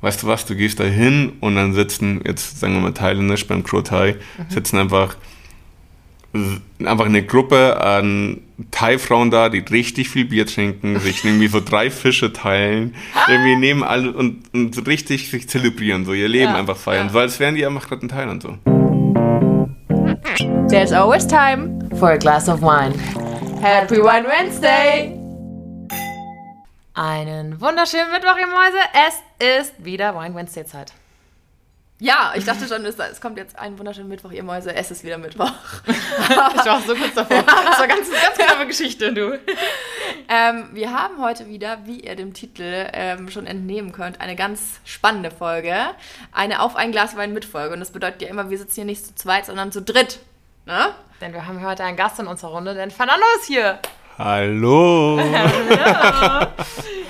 weißt du was, du gehst da hin und dann sitzen, jetzt sagen wir mal thailändisch beim Kro Thai, mhm. sitzen einfach einfach eine Gruppe an Thai-Frauen da, die richtig viel Bier trinken, sich irgendwie so drei Fische teilen, irgendwie nehmen alle und, und richtig sich zelebrieren, so ihr Leben ja, einfach feiern, ja. weil es wären die einfach gerade in Thailand so. There's always time for a glass of wine. Happy Wine Wednesday! Einen wunderschönen Mittwoch, ihr Mäuse. Es ist wieder Wine Wednesday Zeit. Ja, ich dachte schon, es, kommt jetzt ein wunderschöner Mittwoch, ihr Mäuse, es ist wieder Mittwoch. ich war auch so kurz davor. Das war ganz, ganz knappe Geschichte, du. Ähm, wir haben heute wieder, wie ihr dem Titel ähm, schon entnehmen könnt, eine ganz spannende Folge. Eine Auf ein Glas Wein mit Folge. Und das bedeutet ja immer, wir sitzen hier nicht zu zweit, sondern zu dritt. Ne? Denn wir haben heute einen Gast in unserer Runde, denn Fernando ist hier. Hallo. Hallo.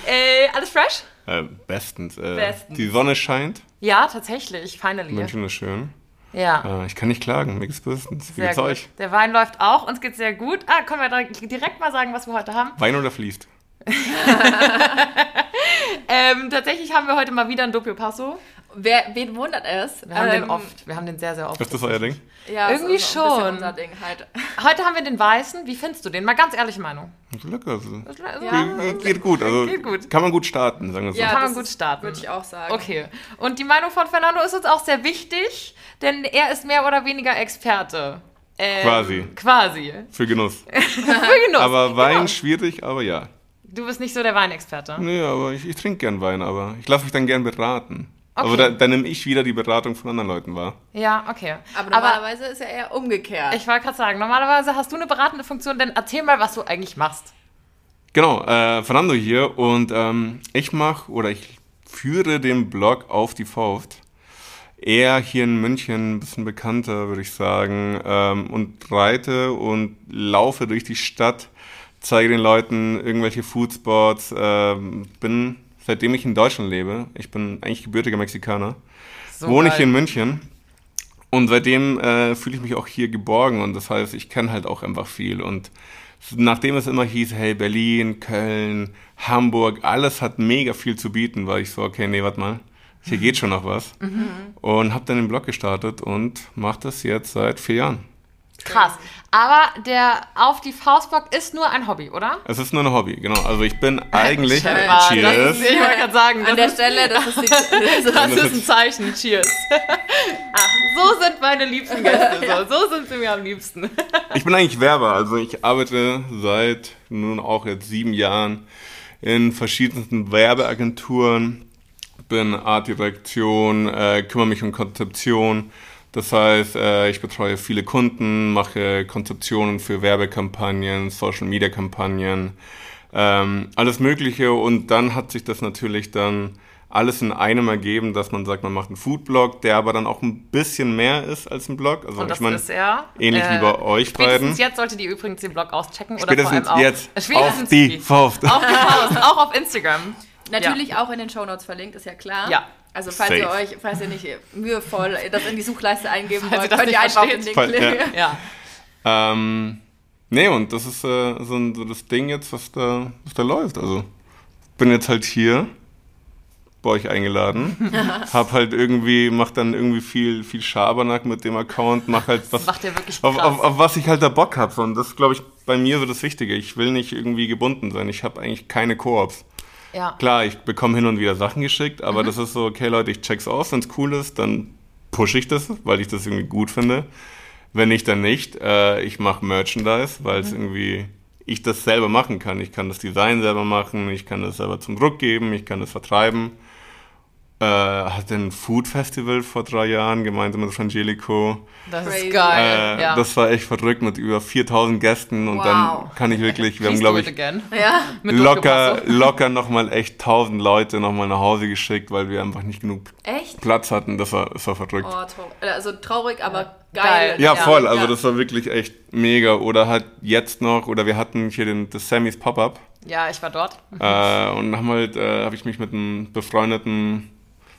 äh, alles fresh? Äh, bestens. Äh, bestens. Die Sonne scheint. Ja, tatsächlich. Finally. München ist schön. Ja. Äh, ich kann nicht klagen. Mir geht's bestens. Wie geht's euch? Der Wein läuft auch. Uns geht's sehr gut. Ah, können wir direkt mal sagen, was wir heute haben? Wein oder fließt? ähm, tatsächlich haben wir heute mal wieder ein Doppio Passo. Wer, wen wundert es? Wir haben ähm, den oft. Wir haben den sehr, sehr oft. Ist das euer Ding? Ja, irgendwie schon. Unser Ding halt. Heute haben wir den weißen. Wie findest du den? Mal ganz ehrliche Meinung. Lecker. Also. Ja, geht, geht, gut. Also geht gut. Kann man gut starten, sagen wir so. Ja, kann man gut starten. Würde ich auch sagen. Okay. Und die Meinung von Fernando ist uns auch sehr wichtig, denn er ist mehr oder weniger Experte. Ähm, quasi. Quasi. Für Genuss. Für Genuss. Aber Wein genau. schwierig, aber ja. Du bist nicht so der Weinexperte. Nee, aber ich, ich trinke gern Wein, aber ich lasse mich dann gern beraten. Okay. Aber da, da nehme ich wieder die Beratung von anderen Leuten wahr. Ja, okay. Aber normalerweise Aber ist ja eher umgekehrt. Ich wollte gerade sagen, normalerweise hast du eine beratende Funktion, denn erzähl mal, was du eigentlich machst. Genau, äh, Fernando hier und ähm, ich mache oder ich führe den Blog auf die Faust. Eher hier in München ein bisschen bekannter, würde ich sagen, ähm, und reite und laufe durch die Stadt, zeige den Leuten irgendwelche Foodspots, äh, bin seitdem ich in Deutschland lebe. Ich bin eigentlich gebürtiger Mexikaner. So wohne geil. ich hier in München. Und seitdem äh, fühle ich mich auch hier geborgen und das heißt, ich kenne halt auch einfach viel. Und nachdem es immer hieß, hey, Berlin, Köln, Hamburg, alles hat mega viel zu bieten, war ich so, okay, nee, warte mal, hier geht schon noch was. Mhm. Und habe dann den Blog gestartet und mache das jetzt seit vier Jahren. Krass. Aber der auf die Faustbock ist nur ein Hobby, oder? Es ist nur ein Hobby, genau. Also ich bin eigentlich. Schön. Cheers. Ist, ich wollte gerade sagen, an der Stelle, das ist, die, das, das ist ein Zeichen. Cheers. Ach, so sind meine liebsten Gäste. So, so sind sie mir am liebsten. Ich bin eigentlich Werber. Also ich arbeite seit nun auch jetzt sieben Jahren in verschiedensten Werbeagenturen. Bin Artdirektion, äh, kümmere mich um Konzeption das heißt, äh, ich betreue viele Kunden, mache Konzeptionen für Werbekampagnen, Social-Media-Kampagnen, ähm, alles Mögliche. Und dann hat sich das natürlich dann alles in einem ergeben, dass man sagt, man macht einen Foodblog, der aber dann auch ein bisschen mehr ist als ein Blog. Also Und das ich mein, ist er. Ähnlich äh, wie bei euch beiden. jetzt solltet ihr übrigens den Blog auschecken. Spätestens oder vor allem jetzt. Spätestens auf die Faust. Auf die Faust. auch auf Instagram. Natürlich ja. auch in den Shownotes verlinkt, ist ja klar. Ja. Also falls Safe. ihr euch, falls ihr nicht mühevoll das in die Suchleiste eingeben wollt, könnt ihr einfach den Link klicken. Ja. ja. Ähm, nee, und das ist äh, so, so, das Ding jetzt, was da, was da läuft. Also bin jetzt halt hier bei euch eingeladen, hab halt irgendwie, mach dann irgendwie viel, viel Schabernack mit dem Account, mach halt was, macht wirklich auf, auf, auf, was ich halt da Bock hab. Und das glaube ich bei mir so das Wichtige. Ich will nicht irgendwie gebunden sein. Ich habe eigentlich keine Koops. Ja. Klar, ich bekomme hin und wieder Sachen geschickt, aber mhm. das ist so, okay Leute, ich check's aus, wenn es cool ist, dann pushe ich das, weil ich das irgendwie gut finde. Wenn nicht, dann nicht. Äh, ich mache Merchandise, weil es mhm. irgendwie ich das selber machen kann. Ich kann das Design selber machen, ich kann das selber zum Druck geben, ich kann das vertreiben äh, hatte ein Food Festival vor drei Jahren gemeinsam mit Frangelico. Das ist geil. Äh, ja. Das war echt verrückt mit über 4000 Gästen und wow. dann kann ich wirklich, wir haben glaube ich ja, locker, locker nochmal echt 1000 Leute nochmal nach Hause geschickt, weil wir einfach nicht genug echt? Platz hatten. Das war, das war verrückt. Oh, traurig. Also traurig, aber geil. Ja, voll. Also das war wirklich echt mega. Oder halt jetzt noch, oder wir hatten hier den, das Sammys Pop-Up. Ja, ich war dort. Äh, und dann halt, äh, habe ich mich mit einem befreundeten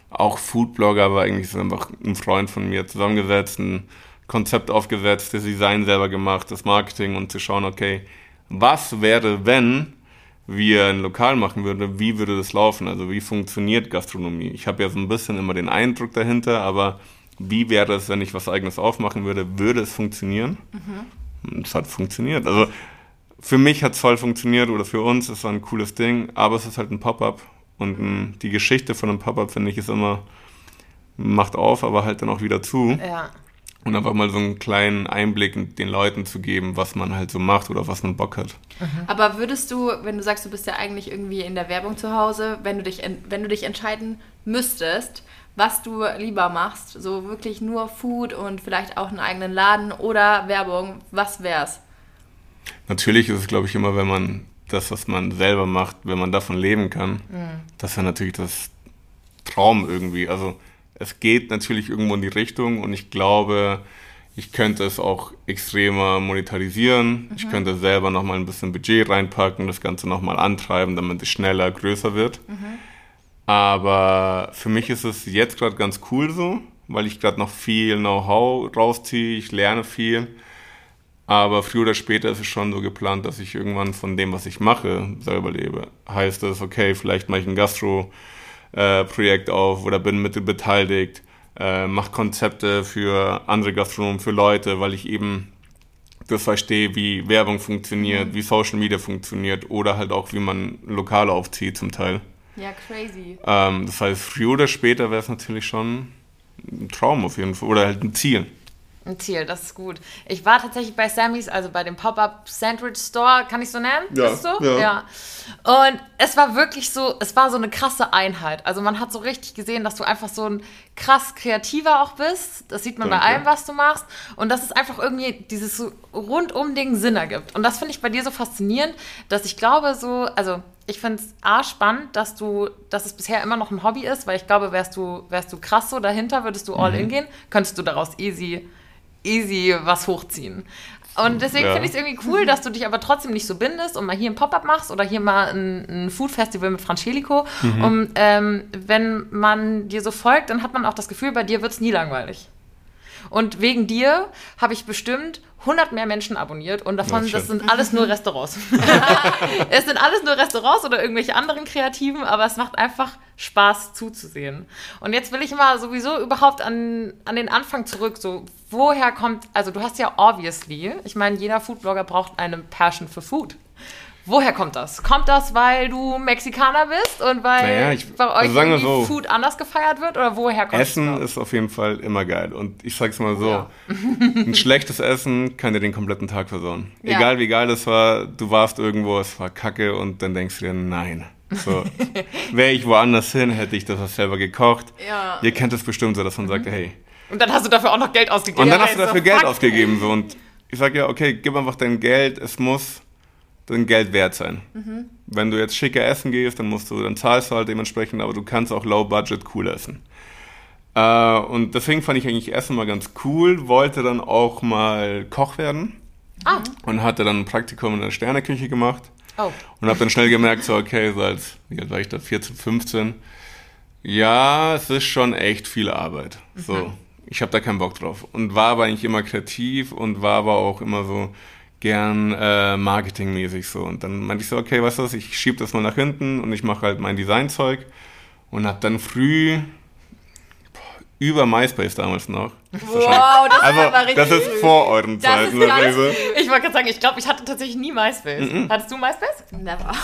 auch Foodblogger, aber eigentlich ist einfach ein Freund von mir zusammengesetzt, ein Konzept aufgesetzt, das Design selber gemacht, das Marketing und zu schauen, okay, was wäre, wenn wie er ein Lokal machen würde, wie würde das laufen? Also wie funktioniert Gastronomie? Ich habe ja so ein bisschen immer den Eindruck dahinter, aber wie wäre es, wenn ich was eigenes aufmachen würde? Würde es funktionieren? Mhm. Es hat funktioniert. Also für mich hat es voll funktioniert oder für uns, es war ein cooles Ding, aber es ist halt ein Pop-up und ein, die Geschichte von einem Pop-up, finde ich, ist immer, macht auf, aber halt dann auch wieder zu. Ja. Und einfach mal so einen kleinen Einblick den Leuten zu geben, was man halt so macht oder was man Bock hat. Aber würdest du, wenn du sagst, du bist ja eigentlich irgendwie in der Werbung zu Hause, wenn du dich, en- wenn du dich entscheiden müsstest, was du lieber machst, so wirklich nur Food und vielleicht auch einen eigenen Laden oder Werbung, was wär's? Natürlich ist es, glaube ich, immer, wenn man das, was man selber macht, wenn man davon leben kann, das ist ja natürlich das Traum irgendwie. Also es geht natürlich irgendwo in die Richtung und ich glaube, ich könnte es auch extremer monetarisieren. Ich könnte selber nochmal ein bisschen Budget reinpacken, das Ganze nochmal antreiben, damit es schneller größer wird. Aber für mich ist es jetzt gerade ganz cool so, weil ich gerade noch viel Know-how rausziehe, ich lerne viel. Aber früher oder später ist es schon so geplant, dass ich irgendwann von dem, was ich mache, selber lebe. Heißt es, okay, vielleicht mache ich ein Gastro-Projekt auf oder bin mit beteiligt, äh, mache Konzepte für andere Gastronomen, für Leute, weil ich eben das verstehe, wie Werbung funktioniert, wie Social Media funktioniert oder halt auch, wie man Lokale aufzieht zum Teil. Ja, crazy. Ähm, das heißt, früher oder später wäre es natürlich schon ein Traum auf jeden Fall oder halt ein Ziel. Ein Ziel, das ist gut. Ich war tatsächlich bei Sammys, also bei dem Pop-Up Sandwich Store, kann ich so nennen? Ja, Ist so? ja. ja. Und es war wirklich so, es war so eine krasse Einheit. Also man hat so richtig gesehen, dass du einfach so ein krass Kreativer auch bist. Das sieht man bei Danke. allem, was du machst. Und dass es einfach irgendwie dieses so rundum Ding Sinn ergibt. Und das finde ich bei dir so faszinierend, dass ich glaube so, also ich finde es A spannend, dass du, dass es bisher immer noch ein Hobby ist, weil ich glaube, wärst du, wärst du krass so dahinter, würdest du all Mhm. in gehen, könntest du daraus easy, easy was hochziehen. Und deswegen Ja. finde ich es irgendwie cool, dass du dich aber trotzdem nicht so bindest und mal hier ein Pop-up machst oder hier mal ein, ein Food-Festival mit Francelico. Mhm. Und ähm, wenn man dir so folgt, dann hat man auch das Gefühl, bei dir wird es nie langweilig. Und wegen dir habe ich bestimmt 100 mehr Menschen abonniert und davon, Ja, das sind alles nur Restaurants. es sind alles nur Restaurants oder irgendwelche anderen Kreativen, aber es macht einfach Spaß zuzusehen. Und jetzt will ich mal sowieso überhaupt an, an den Anfang zurück. So, woher kommt, also du hast ja obviously, ich meine, jeder Foodblogger braucht eine Passion für Food. Woher kommt das? Kommt das, weil du Mexikaner bist und weil Naja, ich- bei euch also sagen so. Food anders gefeiert wird? Oder woher kommt Essen das? ist auf jeden Fall immer geil. Und ich sag's mal so: Ja. ein schlechtes Essen kann dir den kompletten Tag versauen. Ja. Egal wie geil es war, du warst irgendwo, es war kacke und dann denkst du dir, nein. So, wäre ich woanders hin, hätte ich das selber gekocht. Ja. Ihr kennt es bestimmt so, dass man sagt, hey. Und dann hast du dafür auch noch Geld ausgegeben. Und dann hast du so, dafür Geld ausgegeben. So. Und ich sag ja, okay, gib einfach dein Geld, es muss dein Geld wert sein. Wenn du jetzt schicker essen gehst, dann musst du, dann zahlst du halt dementsprechend, aber du kannst auch low budget cool essen. Äh, und deswegen fand ich eigentlich Essen mal ganz cool, wollte dann auch mal Koch werden. Ah, und hatte dann ein Praktikum in der Sterneküche gemacht. Oh. und habe dann schnell gemerkt, so okay, so als, wie alt war ich da, 14, 15, ja, es ist schon echt viel Arbeit. So, ich habe da keinen Bock drauf. Und war aber eigentlich immer kreativ und war aber auch immer so gern äh, marketingmäßig so und dann meinte ich so, okay, weißt du was, ich schieb das mal nach hinten und ich mache halt mein Designzeug und habe dann früh boah, über MySpace damals noch. Das ist Wow, das ist also, aber richtig das ist vor euren Das Zeiten. ist ganz. Ich wollte gerade sagen, ich glaube, ich hatte tatsächlich nie MySpace. Mhm. Hattest du MySpace? Never.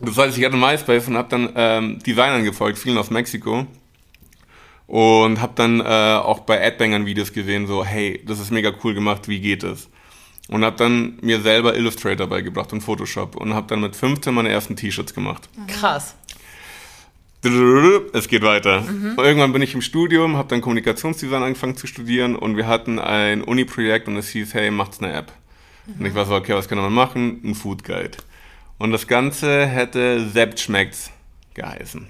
Das heißt, ich hatte MySpace und habe dann ähm, Designern gefolgt, vielen aus Mexiko. Und habe dann äh, auch bei Adbangern Videos gesehen, so, hey, das ist mega cool gemacht, wie geht es? Und habe dann mir selber Illustrator beigebracht und Photoshop und habe dann mit 15 meine ersten T-Shirts gemacht. Krass. Es geht weiter. Und irgendwann bin ich im Studium, habe dann Kommunikationsdesign angefangen zu studieren und wir hatten ein Uni-Projekt und es hieß, hey, macht's eine App. Und ich war so, okay, was kann man machen? Ein Food Guide. Und das Ganze hätte Sept schmeckt's geheißen.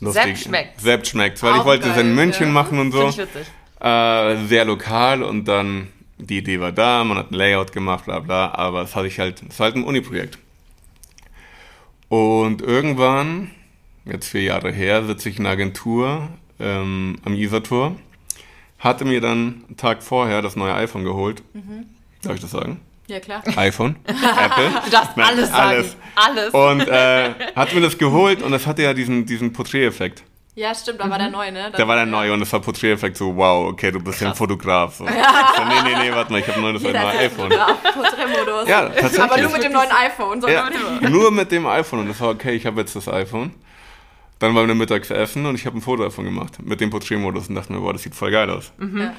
Sept schmeckt's. Sept schmeckt's, weil ich Auch wollte es geil, in München ja. machen und so. Ich. Äh, sehr lokal und dann die Idee war da, man hat ein Layout gemacht, bla bla, aber es hatte ich halt, es war halt ein Uni-Projekt. Und irgendwann, jetzt vier Jahre her, sitze ich in einer Agentur ähm, am Isar-Tor, hatte mir dann einen Tag vorher das neue iPhone geholt. Darf ich das sagen? Ja, klar. iPhone, Apple. Du darfst Nein, alles sagen. Alles. Und äh, hat mir das geholt und das hatte ja diesen, diesen Porträteffekt. Ja, stimmt, da war der neu, ne? Der war der ja. neue und das war Porträteffekt so, wow, okay, du bist ja ein Fotograf. So. So, nee, nee, nee, warte mal, ich habe ein neues iPhone. Porträtmodus. Ja, tatsächlich. Aber nur mit dem neuen iPhone. Ja, sondern- nur mit dem iPhone und das war okay, ich habe jetzt das iPhone. Dann waren wir mittags essen und ich habe ein Foto davon gemacht mit dem Porträtmodus und dachte mir, boah, das sieht voll geil aus. Ja.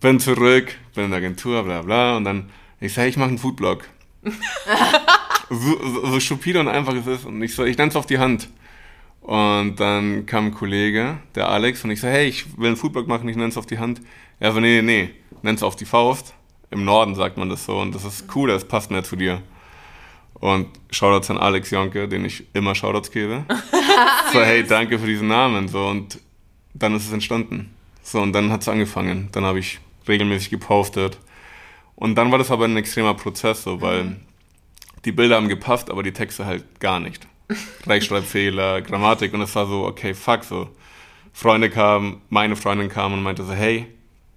Bin zurück, bin in der Agentur, bla bla und dann, ich sage, ich mache einen Foodblog. so, so, so stupide und einfach es ist und ich so, ich nenne es auf die Hand. Und dann kam ein Kollege, der Alex, und ich so, hey, ich will einen Foodblog machen, ich nenne es auf die Hand. Er so, nee, nee, nee, nenn es auf die Faust. Im Norden sagt man das so und das ist cool, das passt mehr zu dir. Und Shoutouts an Alex Jonke, den ich immer Shoutouts gebe. so, hey, danke für diesen Namen. So, und dann ist es entstanden. So, und dann hat es angefangen. Dann habe ich regelmäßig gepostet. Und dann war das aber ein extremer Prozess, so, weil die Bilder haben gepasst, aber die Texte halt gar nicht. Rechtschreibfehler, Grammatik und es war so, okay, fuck, so. Freunde kamen, meine Freundin kam und meinte so, hey,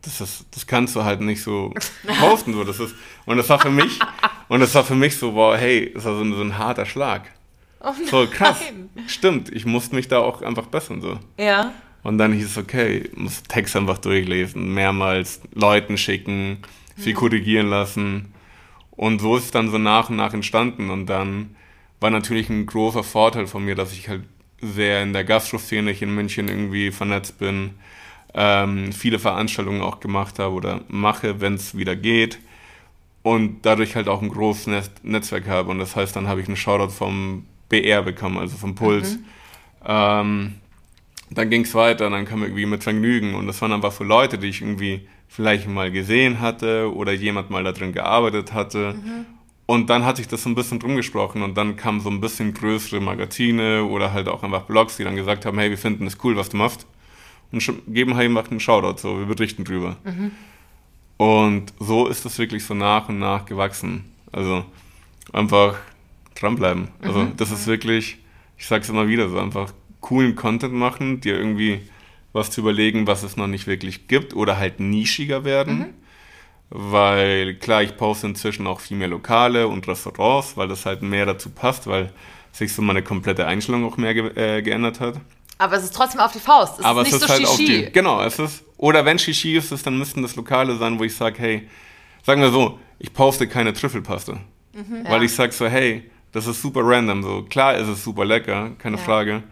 das, ist, das kannst du halt nicht so posten, so, das ist, und das war für mich, und das war für mich so, wow, hey, das war so, ein- so ein harter Schlag. Oh So, krass, stimmt, ich musste mich da auch einfach bessern, so. Ja. Und dann hieß es, okay, muss Text einfach durchlesen, mehrmals Leuten schicken, viel korrigieren lassen. Und so ist es dann so nach und nach entstanden. Und dann war natürlich ein großer Vorteil von mir, dass ich halt sehr in der Gastro-Szene hier in München irgendwie vernetzt bin, ähm, viele Veranstaltungen auch gemacht habe oder mache, wenn es wieder geht. Und dadurch halt auch ein großes Netz Netzwerk habe. Und das heißt, dann habe ich einen Shoutout vom BR bekommen, also vom Puls. Ähm, dann ging es weiter, dann kam irgendwie mit Vergnügen und das waren einfach für Leute, die ich irgendwie vielleicht mal gesehen hatte oder jemand mal da drin gearbeitet hatte. Und dann hat sich das so ein bisschen drum gesprochen und dann kamen so ein bisschen größere Magazine oder halt auch einfach Blogs, die dann gesagt haben, hey, wir finden es cool, was du machst und geben halt einfach einen Shoutout, so, wir berichten drüber. Und so ist das wirklich so nach und nach gewachsen. Also einfach dranbleiben. Also das ist wirklich, ich sag's immer wieder, so einfach coolen Content machen, dir irgendwie was zu überlegen, was es noch nicht wirklich gibt oder halt nischiger werden. Weil klar, ich poste inzwischen auch viel mehr Lokale und Restaurants, weil das halt mehr dazu passt, weil sich so meine komplette Einstellung auch mehr ge äh, geändert hat. Aber es ist trotzdem auf die Faust. Es Aber ist es nicht ist so halt Shishi. die. Genau, es ist. Oder wenn Shishi ist, es, dann müssten das Lokale sein, wo ich sage, hey, sagen wir so, ich poste keine Trüffelpaste. Weil Ja. ich sage so, hey, das ist super random. So, klar ist es super lecker, keine Ja. Frage.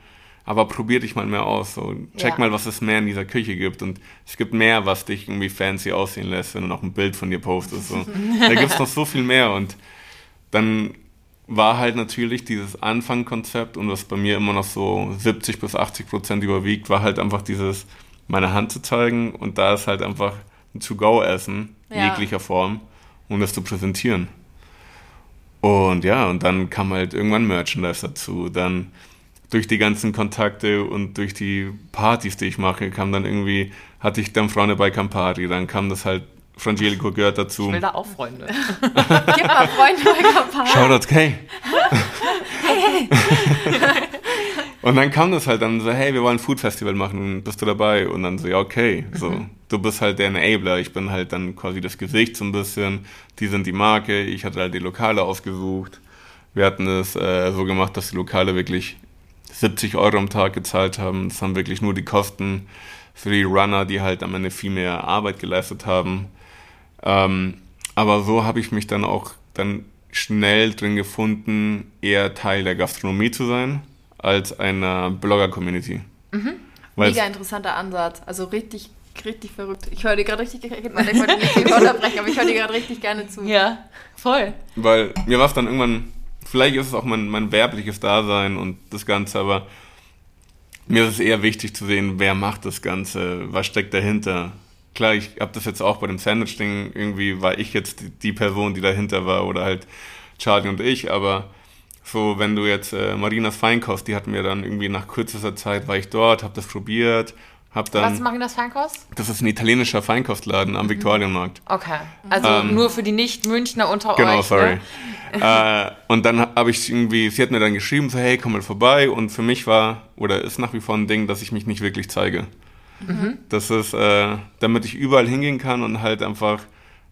Aber probier dich mal mehr aus. So, check Ja. mal, was es mehr in dieser Küche gibt. Und es gibt mehr, was dich irgendwie fancy aussehen lässt, wenn du noch ein Bild von dir postest. So. da gibt es noch so viel mehr. Und dann war halt natürlich dieses Anfangkonzept und was bei mir immer noch so 70 bis 80 Prozent überwiegt, war halt einfach dieses, meine Hand zu zeigen und da ist halt einfach ein To-Go-Essen Ja. jeglicher Form, um das zu präsentieren. Und ja, und dann kam halt irgendwann Merchandise dazu. Dann durch die ganzen Kontakte und durch die Partys, die ich mache, kam dann irgendwie, hatte ich dann Freunde bei Campari, dann kam das halt, Frangelico gehört dazu. Ich will da auch Freunde. Gib mal Freunde bei Kampar. Shoutouts, hey. und dann kam das halt dann so, hey, wir wollen ein Food Festival machen, bist du dabei? Und dann so, ja, okay, so, du bist halt der Enabler, ich bin halt dann quasi das Gesicht so ein bisschen, die sind die Marke, ich hatte halt die Lokale ausgesucht. Wir hatten es äh, so gemacht, dass die Lokale wirklich 70 Euro am Tag gezahlt haben. Das haben wirklich nur die Kosten für die Runner, die halt am Ende viel mehr Arbeit geleistet haben. Ähm, aber so habe ich mich dann auch dann schnell drin gefunden, eher Teil der Gastronomie zu sein, als einer Blogger-Community. Weil Mega interessanter Ansatz. Also richtig, richtig verrückt. Ich höre dir gerade richtig, denkt, ich wollte nicht unterbrechen, aber ich höre dir gerade richtig gerne zu. ja, voll. Weil mir war es dann irgendwann, vielleicht ist es auch mein, mein werbliches Dasein und das Ganze, aber mir ist es eher wichtig zu sehen, wer macht das Ganze, was steckt dahinter. Klar, ich habe das jetzt auch bei dem Sandwich-Ding, irgendwie war ich jetzt die, die Person, die dahinter war oder halt Charlie und ich, aber so, wenn du jetzt äh, Marinas Feinkost, die hatten mir dann irgendwie nach kürzester Zeit, war ich dort, habe das probiert, habe dann... Was ist Marinas Feinkost? Das ist ein italienischer Feinkostladen am Viktualienmarkt. Okay. Also Ähm, nur für die Nicht-Münchner unter Genau, euch. sorry. Ne? äh, und dann habe ich irgendwie, sie hat mir dann geschrieben, so hey, komm mal vorbei. Und für mich war, oder ist nach wie vor ein Ding, dass ich mich nicht wirklich zeige. Das ist, äh, damit ich überall hingehen kann und halt einfach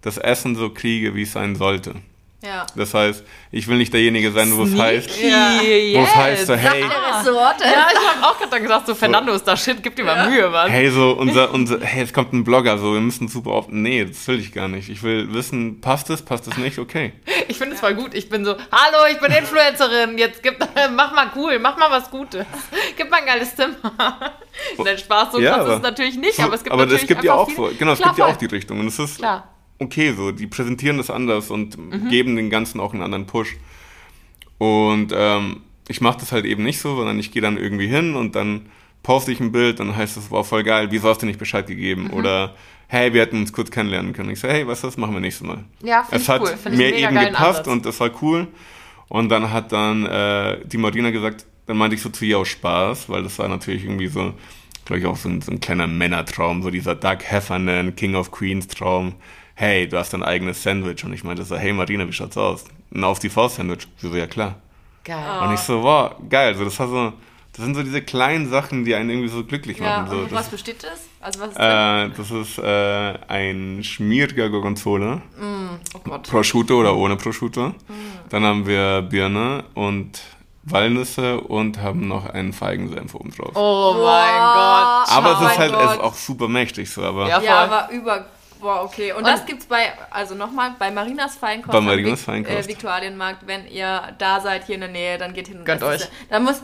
das Essen so kriege, wie es sein sollte. Ja. Das heißt, ich will nicht derjenige sein, wo es heißt, Ja. wo es heißt so, hey, Ressorte. Ja, ich habe auch gerade dann gesagt, so Fernando ist da shit, gib dir mal Mühe, Mann. hey, so unser, unser, hey, es kommt ein Blogger, so, wir müssen super oft, nee, das will ich gar nicht. Ich will wissen, passt es, passt es nicht, okay. Ich finde es voll gut. Ich bin so, hallo, ich bin Influencerin, jetzt gib, mach mal cool, mach mal was Gutes. Gib mal ein geiles Zimmer. Nein, Spaß, so Ja, krass ist es natürlich nicht, aber es gibt aber natürlich es gibt ja auch, genau, es Klar, gibt ja auch die Richtung und es ist Klar. Okay so, die präsentieren das anders und Mhm. geben den Ganzen auch einen anderen Push. Und ähm, ich mache das halt eben nicht so, sondern ich gehe dann irgendwie hin und dann poste ich ein Bild, dann heißt es, wow, voll geil, wieso hast du nicht Bescheid gegeben? Mhm. Oder hey, wir hätten uns kurz kennenlernen können. Ich so, hey, was das machen wir nächstes Mal. Ja, find Es ich hat cool. Mir eben gepasst Ansatz. und das war cool. Und dann hat dann äh, die Marina gesagt, dann meinte ich so zu ihr aus Spaß, weil das war natürlich irgendwie so, glaube ich, auch so ein, so ein kleiner Männertraum, so dieser Doug Heffernan, King of Queens Traum. Hey, du hast dein eigenes Sandwich. Und ich meinte so, hey Marina, wie schaut's aus? Ein auf die Faust Sandwich. Sie so, ja klar. Geil. Und ich so, wow, geil. So, das war so, das sind so diese kleinen Sachen, die einen irgendwie so glücklich Ja, machen. So, und was das, besteht das? Also was ist drin? äh, das ist äh, ein schmieriger Gorgonzola. Oh Gott. Prosciutto oder ohne Prosciutto. Dann haben wir Birne und Walnüsse und haben noch einen Feigensenf oben drauf. Oh mein Boah. Gott. aber oh es mein ist halt es ist auch super mächtig so, aber Ja, Ja, aber über. Boah, okay. Und, Und- das gibt's bei, also nochmal, bei Marinas Feinkost. Bei Marinas Feinkost. Äh, Viktualienmarkt, wenn ihr da seid, hier in der Nähe, dann geht hin und Gönnt euch. Dann muss.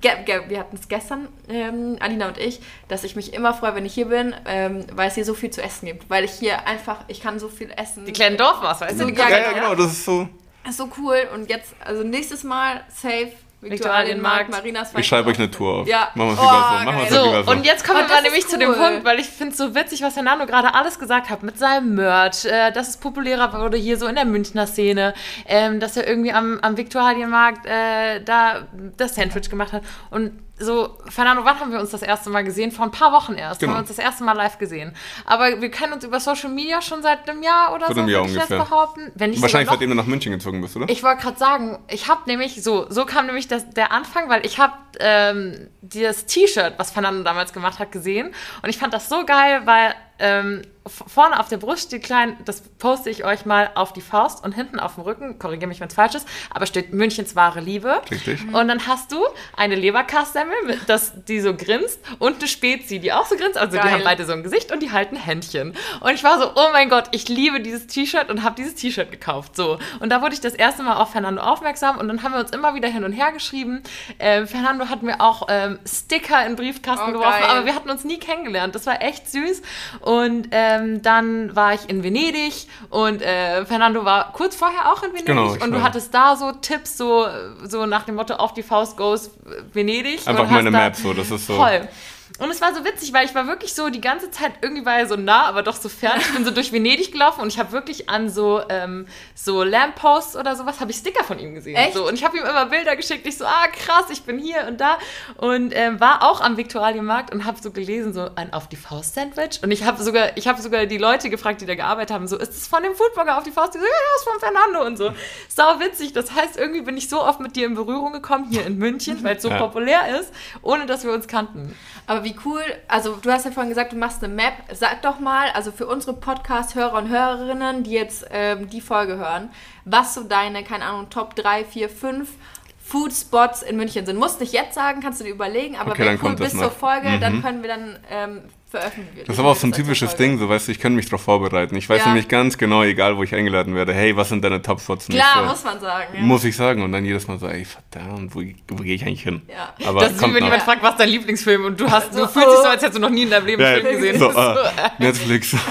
Ge ge wir hatten es gestern, ähm, Alina und ich, dass ich mich immer freue, wenn ich hier bin, ähm, weil es hier so viel zu essen gibt. Weil ich hier einfach, ich kann so viel essen. Die kleinen Dorfmaß, weißt du? Ja, ja, genau, das ist so. ist so cool. Und jetzt, also nächstes Mal, safe, Viktualienmarkt. Marinas Ich schreibe euch eine Tour auf. Ja. Machen wir es Oh, lieber so. Machen wir es geil. lieber So, und jetzt kommen Oh, wir nämlich zu cool. dem Punkt, weil ich finde es so witzig, was Fernando gerade alles gesagt hat mit seinem Merch, äh, dass es populärer wurde hier so in der Münchner Szene, ähm, dass er irgendwie am, am Viktualienmarkt äh, da das Sandwich gemacht hat. Und so, Fernando, wann haben wir uns das erste Mal gesehen? Vor ein paar Wochen erst Genau. haben wir uns das erste Mal live gesehen. Aber wir kennen uns über Social Media schon seit einem Jahr oder Seit so, einem Jahr ungefähr. behaupten. Wahrscheinlich noch. seitdem du nach München gezogen bist, oder? Ich wollte gerade sagen, ich habe nämlich so, so kam nämlich das, der Anfang, weil ich habe ähm, das T-Shirt, was Fernando damals gemacht hat, gesehen und ich fand das so geil, weil ähm, vorne auf der Brust steht klein, das poste ich euch mal auf die Faust und hinten auf dem Rücken, korrigiere mich, wenn es falsch ist, aber steht Münchens wahre Liebe. Richtig. Und dann hast du eine Leberkassemmel, das, die so grinst und eine Spezi, die auch so grinst. Also die Geil. haben beide so ein Gesicht und die halten Händchen. Und ich war so, oh mein Gott, ich liebe dieses T-Shirt und habe dieses T-Shirt gekauft. So. Und da wurde ich das erste Mal auf Fernando aufmerksam und dann haben wir uns immer wieder hin und her geschrieben. Ähm, Fernando hat mir auch ähm, Sticker in den Briefkasten Oh, geworfen, geil. aber wir hatten uns nie kennengelernt. Das war echt süß. Und ähm, dann war ich in Venedig und äh, Fernando war kurz vorher auch in Venedig Genau, und du war- hattest da so Tipps, so, so nach dem Motto auf die Faust goes Venedig. Einfach meine Map so, das ist so. Voll. Und es war so witzig, weil ich war wirklich so die ganze Zeit, irgendwie war er so nah, aber doch so fern. Ich bin so durch Venedig gelaufen und ich habe wirklich an so, ähm, so Lampposts oder sowas, habe ich Sticker von ihm gesehen. Echt? So. Und ich habe ihm immer Bilder geschickt. Ich so, ah krass, ich bin hier und da. Und ähm, war auch am Viktualienmarkt und habe so gelesen, so ein Auf die Faust Sandwich. Und ich habe sogar, ich habe sogar die Leute gefragt, die da gearbeitet haben, so, ist es von dem Foodblogger auf die Faust? Die so, ja, das ist von Fernando und so. Sau witzig. Das heißt, irgendwie bin ich so oft mit dir in Berührung gekommen, hier in München, weil es so Ja. populär ist, ohne dass wir uns kannten. Aber wie cool, also du hast ja vorhin gesagt, du machst eine Map. Sag doch mal, also für unsere Podcast-Hörer und Hörerinnen, die jetzt ähm, die Folge hören, was so deine, keine Ahnung, Top 3, 4, 5 Food-Spots in München sind. Musst nicht jetzt sagen, kannst du dir überlegen, aber Okay, wenn cool bis zur. Folge, Mhm. dann können wir dann ähm, veröffentlichen. Das ist aber auch so ein typisches Folge. Ding, so weißt du, ich kann mich darauf vorbereiten. Ich weiß Ja. nämlich ganz genau, egal wo ich eingeladen werde, hey, was sind deine? Und ich Klar, so, muss man sagen. Ja. Muss ich sagen. Und dann jedes Mal so, ey, verdammt, wo, wo gehe ich eigentlich hin? Ja. Aber das ist wie kommt wenn noch. jemand fragt, was ist dein Lieblingsfilm und du hast, du So, fühlst dich oh. so, als hättest du noch nie in deinem Leben einen Ja, Film gesehen. so, ah, Netflix.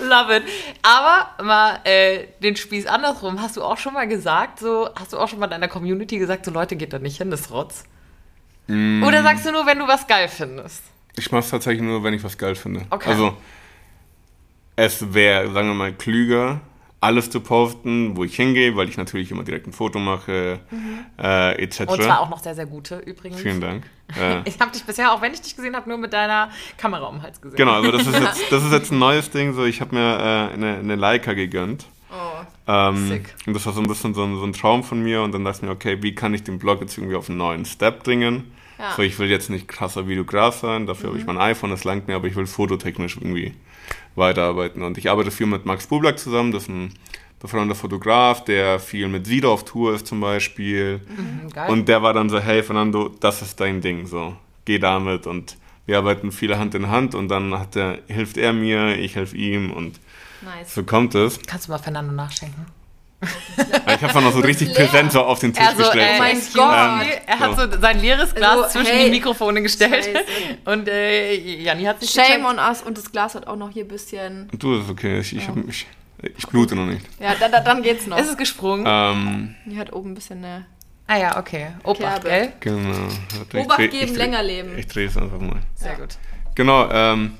Love it. Aber mal äh, den Spieß andersrum. Hast du auch schon mal gesagt, so, hast du auch schon mal deiner Community gesagt, so Leute, geht da nicht hin, das ist Rotz? Mm. Oder sagst du nur, wenn du was geil findest? Ich mache es tatsächlich nur, wenn ich was geil finde. Okay. Also, es wäre, sagen wir mal, klüger, alles zu posten, wo ich hingehe, weil ich natürlich immer direkt ein Foto mache, äh, etc. Mhm. Und zwar auch noch sehr, sehr gute übrigens. Vielen Dank. Äh, Ich habe dich bisher, auch wenn ich dich gesehen habe, nur mit deiner Kamera um den Hals gesehen. genau, also das ist jetzt, das ist jetzt ein neues Ding. So, ich habe mir äh, eine, eine Leica gegönnt. Oh. Ähm, Sick. und das war so ein bisschen so ein, so ein Traum von mir. Und dann dachte ich mir, okay, wie kann ich den Blog jetzt irgendwie auf einen neuen Step bringen? Ja. So, ich will jetzt nicht krasser Videograf sein, dafür habe ich mein iPhone, das langt mir, aber ich will fototechnisch irgendwie weiterarbeiten. Und ich arbeite viel mit Max Bublak zusammen, das ist ein befreundeter Fotograf, der viel mit Sido auf Tour ist zum Beispiel. Mhm. Und der war dann so, hey Fernando, das ist dein Ding, so, geh damit. Und wir arbeiten viele Hand in Hand und dann er, hilft er mir, ich helfe ihm und Nice. so kommt es. Kannst du mal Fernando nachschenken? Ich habe noch so richtig präsent so auf den Tisch Also, gestellt. Oh mein Gott. me, er hat so sein leeres Glas Also, zwischen hey. die Mikrofone gestellt. Scheiße. Und äh, Janni hat sich Shame gecheckt. on us und das Glas hat auch noch hier ein bisschen. Du, das ist okay, ich, ich, hab, ich, ich blute noch nicht. Ja, da, da, dann geht's noch. Ist es gesprungen? Ähm, Hier hat oben ein bisschen eine. Ah ja, okay. Obacht, gell? genau. Obacht geben, länger leben. Ich drehe es einfach mal. Sehr Ja. gut. Genau, ähm,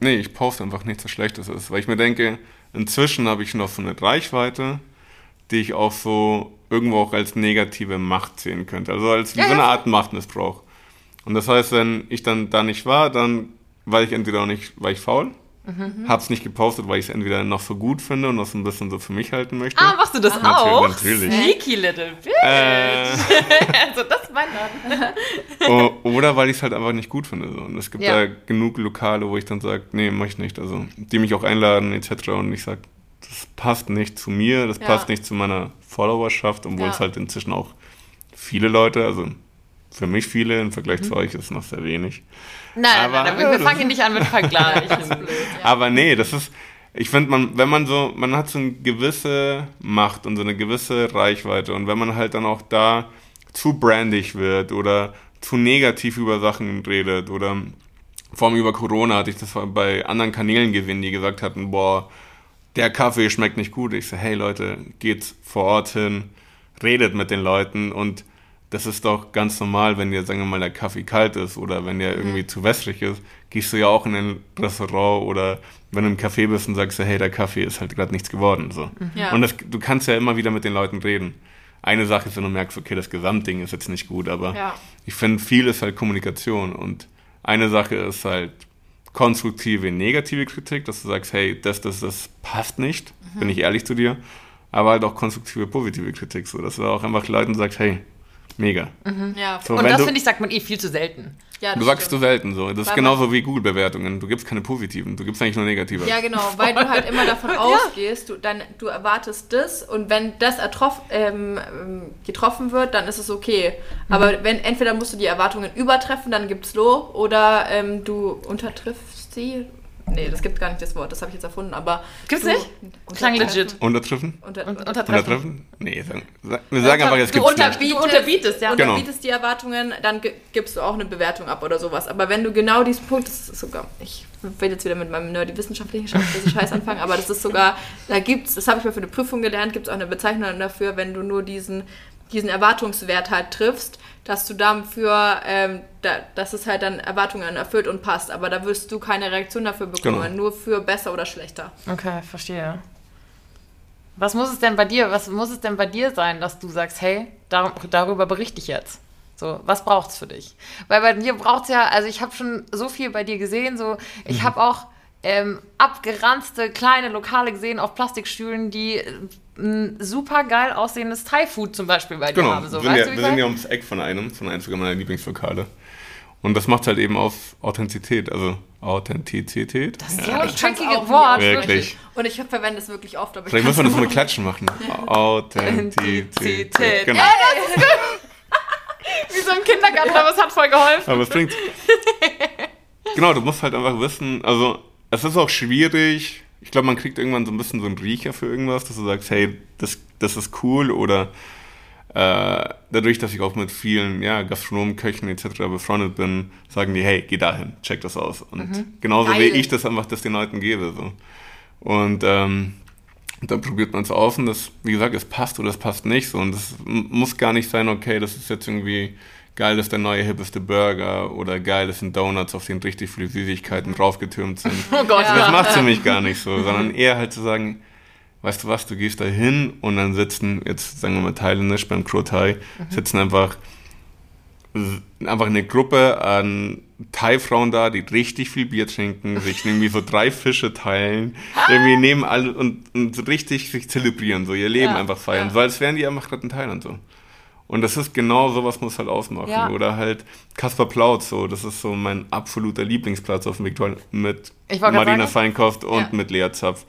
nee, ich poste einfach nichts, was Schlechtes ist, weil ich mir denke, inzwischen habe ich noch so eine Reichweite, die ich auch so irgendwo auch als negative Macht sehen könnte. Also als wie Ja, so eine. Art Machtmissbrauch. Und das heißt, wenn ich dann da nicht war, dann war ich entweder auch nicht, war ich faul, Mhm. hab's nicht gepostet, weil ich es entweder noch so gut finde und das ein bisschen so für mich halten möchte. Ah, machst du das Natürlich, auch? natürlich. Sneaky little bitch. Äh, also das ist mein Laden. O- Oder weil ich es halt einfach nicht gut finde. So. Und es gibt Ja. da genug Lokale, wo ich dann sage, nee, mach ich nicht. Also die mich auch einladen etc. Und ich sage, das passt nicht zu mir, das Ja. passt nicht zu meiner Followerschaft, obwohl Ja. es halt inzwischen auch viele Leute, also für mich viele, im Vergleich Mhm. zu euch ist es noch sehr wenig. Nein, Aber- nein, nein, wir, fangen nicht an mit Vergleichen. Blöd, ja. Aber nee, das ist, ich finde, man, wenn man so, man hat so eine gewisse Macht und so eine gewisse Reichweite und wenn man halt dann auch da zu brandig wird oder zu negativ über Sachen redet oder vor allem über Corona hatte ich das bei anderen Kanälen gesehen, die gesagt hatten, boah, der Kaffee schmeckt nicht gut. Ich so, hey Leute, geht's vor Ort hin, redet mit den Leuten und das ist doch ganz normal, wenn dir, sagen wir mal, der Kaffee kalt ist oder wenn der irgendwie zu wässrig ist, gehst du ja auch in ein Restaurant oder wenn du im Café bist und sagst, hey, der Kaffee ist halt gerade nichts geworden. So. Ja. Und das, du kannst ja immer wieder mit den Leuten reden. Eine Sache ist, wenn du merkst, okay, das Gesamtding ist jetzt nicht gut, aber Ja. ich finde, viel ist halt Kommunikation und eine Sache ist halt konstruktive, negative Kritik, dass du sagst, hey, das, das, das passt nicht, Mhm. bin ich ehrlich zu dir, aber halt auch konstruktive, positive Kritik, so, dass du auch einfach Leuten sagst, hey, mega. Ja, So, Und das finde ich, sagt man eh viel zu selten. ja, Du sagst stimmt. du selten so. Das ist Weil genauso wie Google-Bewertungen. Du gibst keine positiven, du gibst eigentlich nur negative. Ja, genau, weil du halt immer davon ausgehst, du, dann, du erwartest das und wenn das ertroff, ähm, ähm, getroffen wird, dann ist es okay. Mhm. Aber wenn entweder musst du die Erwartungen übertreffen, dann gibt's Lob, oder ähm, du untertriffst sie. Nee, das gibt gar nicht das Wort, das habe ich jetzt erfunden, aber. Gibt's du, nicht? Klang legit. Untertreffen? Unter, untertreffen. Untertreffen? Nee, sagen, sag- wir sagen einfach, es du, gibt's unter, nicht. du unterbietest, ja. Genau. unterbietest die Erwartungen, dann gi- gibst du auch eine Bewertung ab oder sowas. Aber wenn du genau diesen Punkt, das ist sogar, ich will jetzt wieder mit meinem nerdy wissenschaftlichen Sch- Scheiß anfangen, aber das ist sogar, da gibt's, das habe ich mal für eine Prüfung gelernt, gibt es auch eine Bezeichnung dafür, wenn du nur diesen, diesen Erwartungswert halt triffst, dass du dafür, ähm, da, dass es halt dann Erwartungen erfüllt und passt. Aber da wirst du keine Reaktion dafür bekommen, Genau. nur für besser oder schlechter. Okay, verstehe. Was muss es denn bei dir, was muss es denn bei dir sein, dass du sagst, hey, dar darüber berichte ich jetzt? So, was braucht's für dich? Weil bei dir braucht's ja, also ich habe schon so viel bei dir gesehen, so, ich habe auch ähm, abgeranzte kleine Lokale gesehen auf Plastikstühlen, die äh, ein super geil aussehendes Thai-Food zum Beispiel bei dir Genau, haben. So, wir, sind weißt ja, wir sind ja ums Eck von einem, von einem sogar meiner Lieblingslokale. Und das macht halt eben auf Authentizität, also Authentizität. Das ist ja. so ein nie Wort. Wirklich. Und ich verwende es wirklich oft, aber ich Vielleicht müssen wir das mal mit Klatschen machen. Authentizität. Genau. Wie so im Kindergarten, aber es hat voll geholfen. Aber es bringt. genau, du musst halt einfach wissen, also es ist auch schwierig. Ich glaube, man kriegt irgendwann so ein bisschen so einen Riecher für irgendwas, dass du sagst, hey, das, das ist cool oder äh, dadurch, dass ich auch mit vielen ja, Gastronomen, Köchen etc. befreundet bin, sagen die, hey, geh dahin, check das aus. Und genauso wie Geil. ich das einfach das den Leuten gebe. So. Und ähm, dann probiert man es aus und das, wie gesagt, es passt oder es passt nicht. So. Und es muss gar nicht sein, okay, das ist jetzt irgendwie geil, dass der neue hippeste Burger oder geil, das sind Donuts, auf denen richtig viele Süßigkeiten draufgetürmt sind. Oh Gott, Ja. Das macht für mich gar nicht so, sondern eher halt zu sagen, weißt du was, du gehst da hin und dann sitzen, jetzt sagen wir mal thailändisch beim Kro Thai, sitzen einfach einfach eine Gruppe an Thai-Frauen da, die richtig viel Bier trinken, sich irgendwie so drei Fische teilen, irgendwie nehmen alle und, und richtig sich zelebrieren, so ihr Leben Ja, einfach feiern, ja. so als wären die einfach gerade in Thailand so. Und das ist genau sowas muss halt ausmachen. Ja. Oder halt Kaspar Plautz, so, das ist so mein absoluter Lieblingsplatz auf dem Viktor mit Marina Feinkopf und Ja. mit Lea Zapf.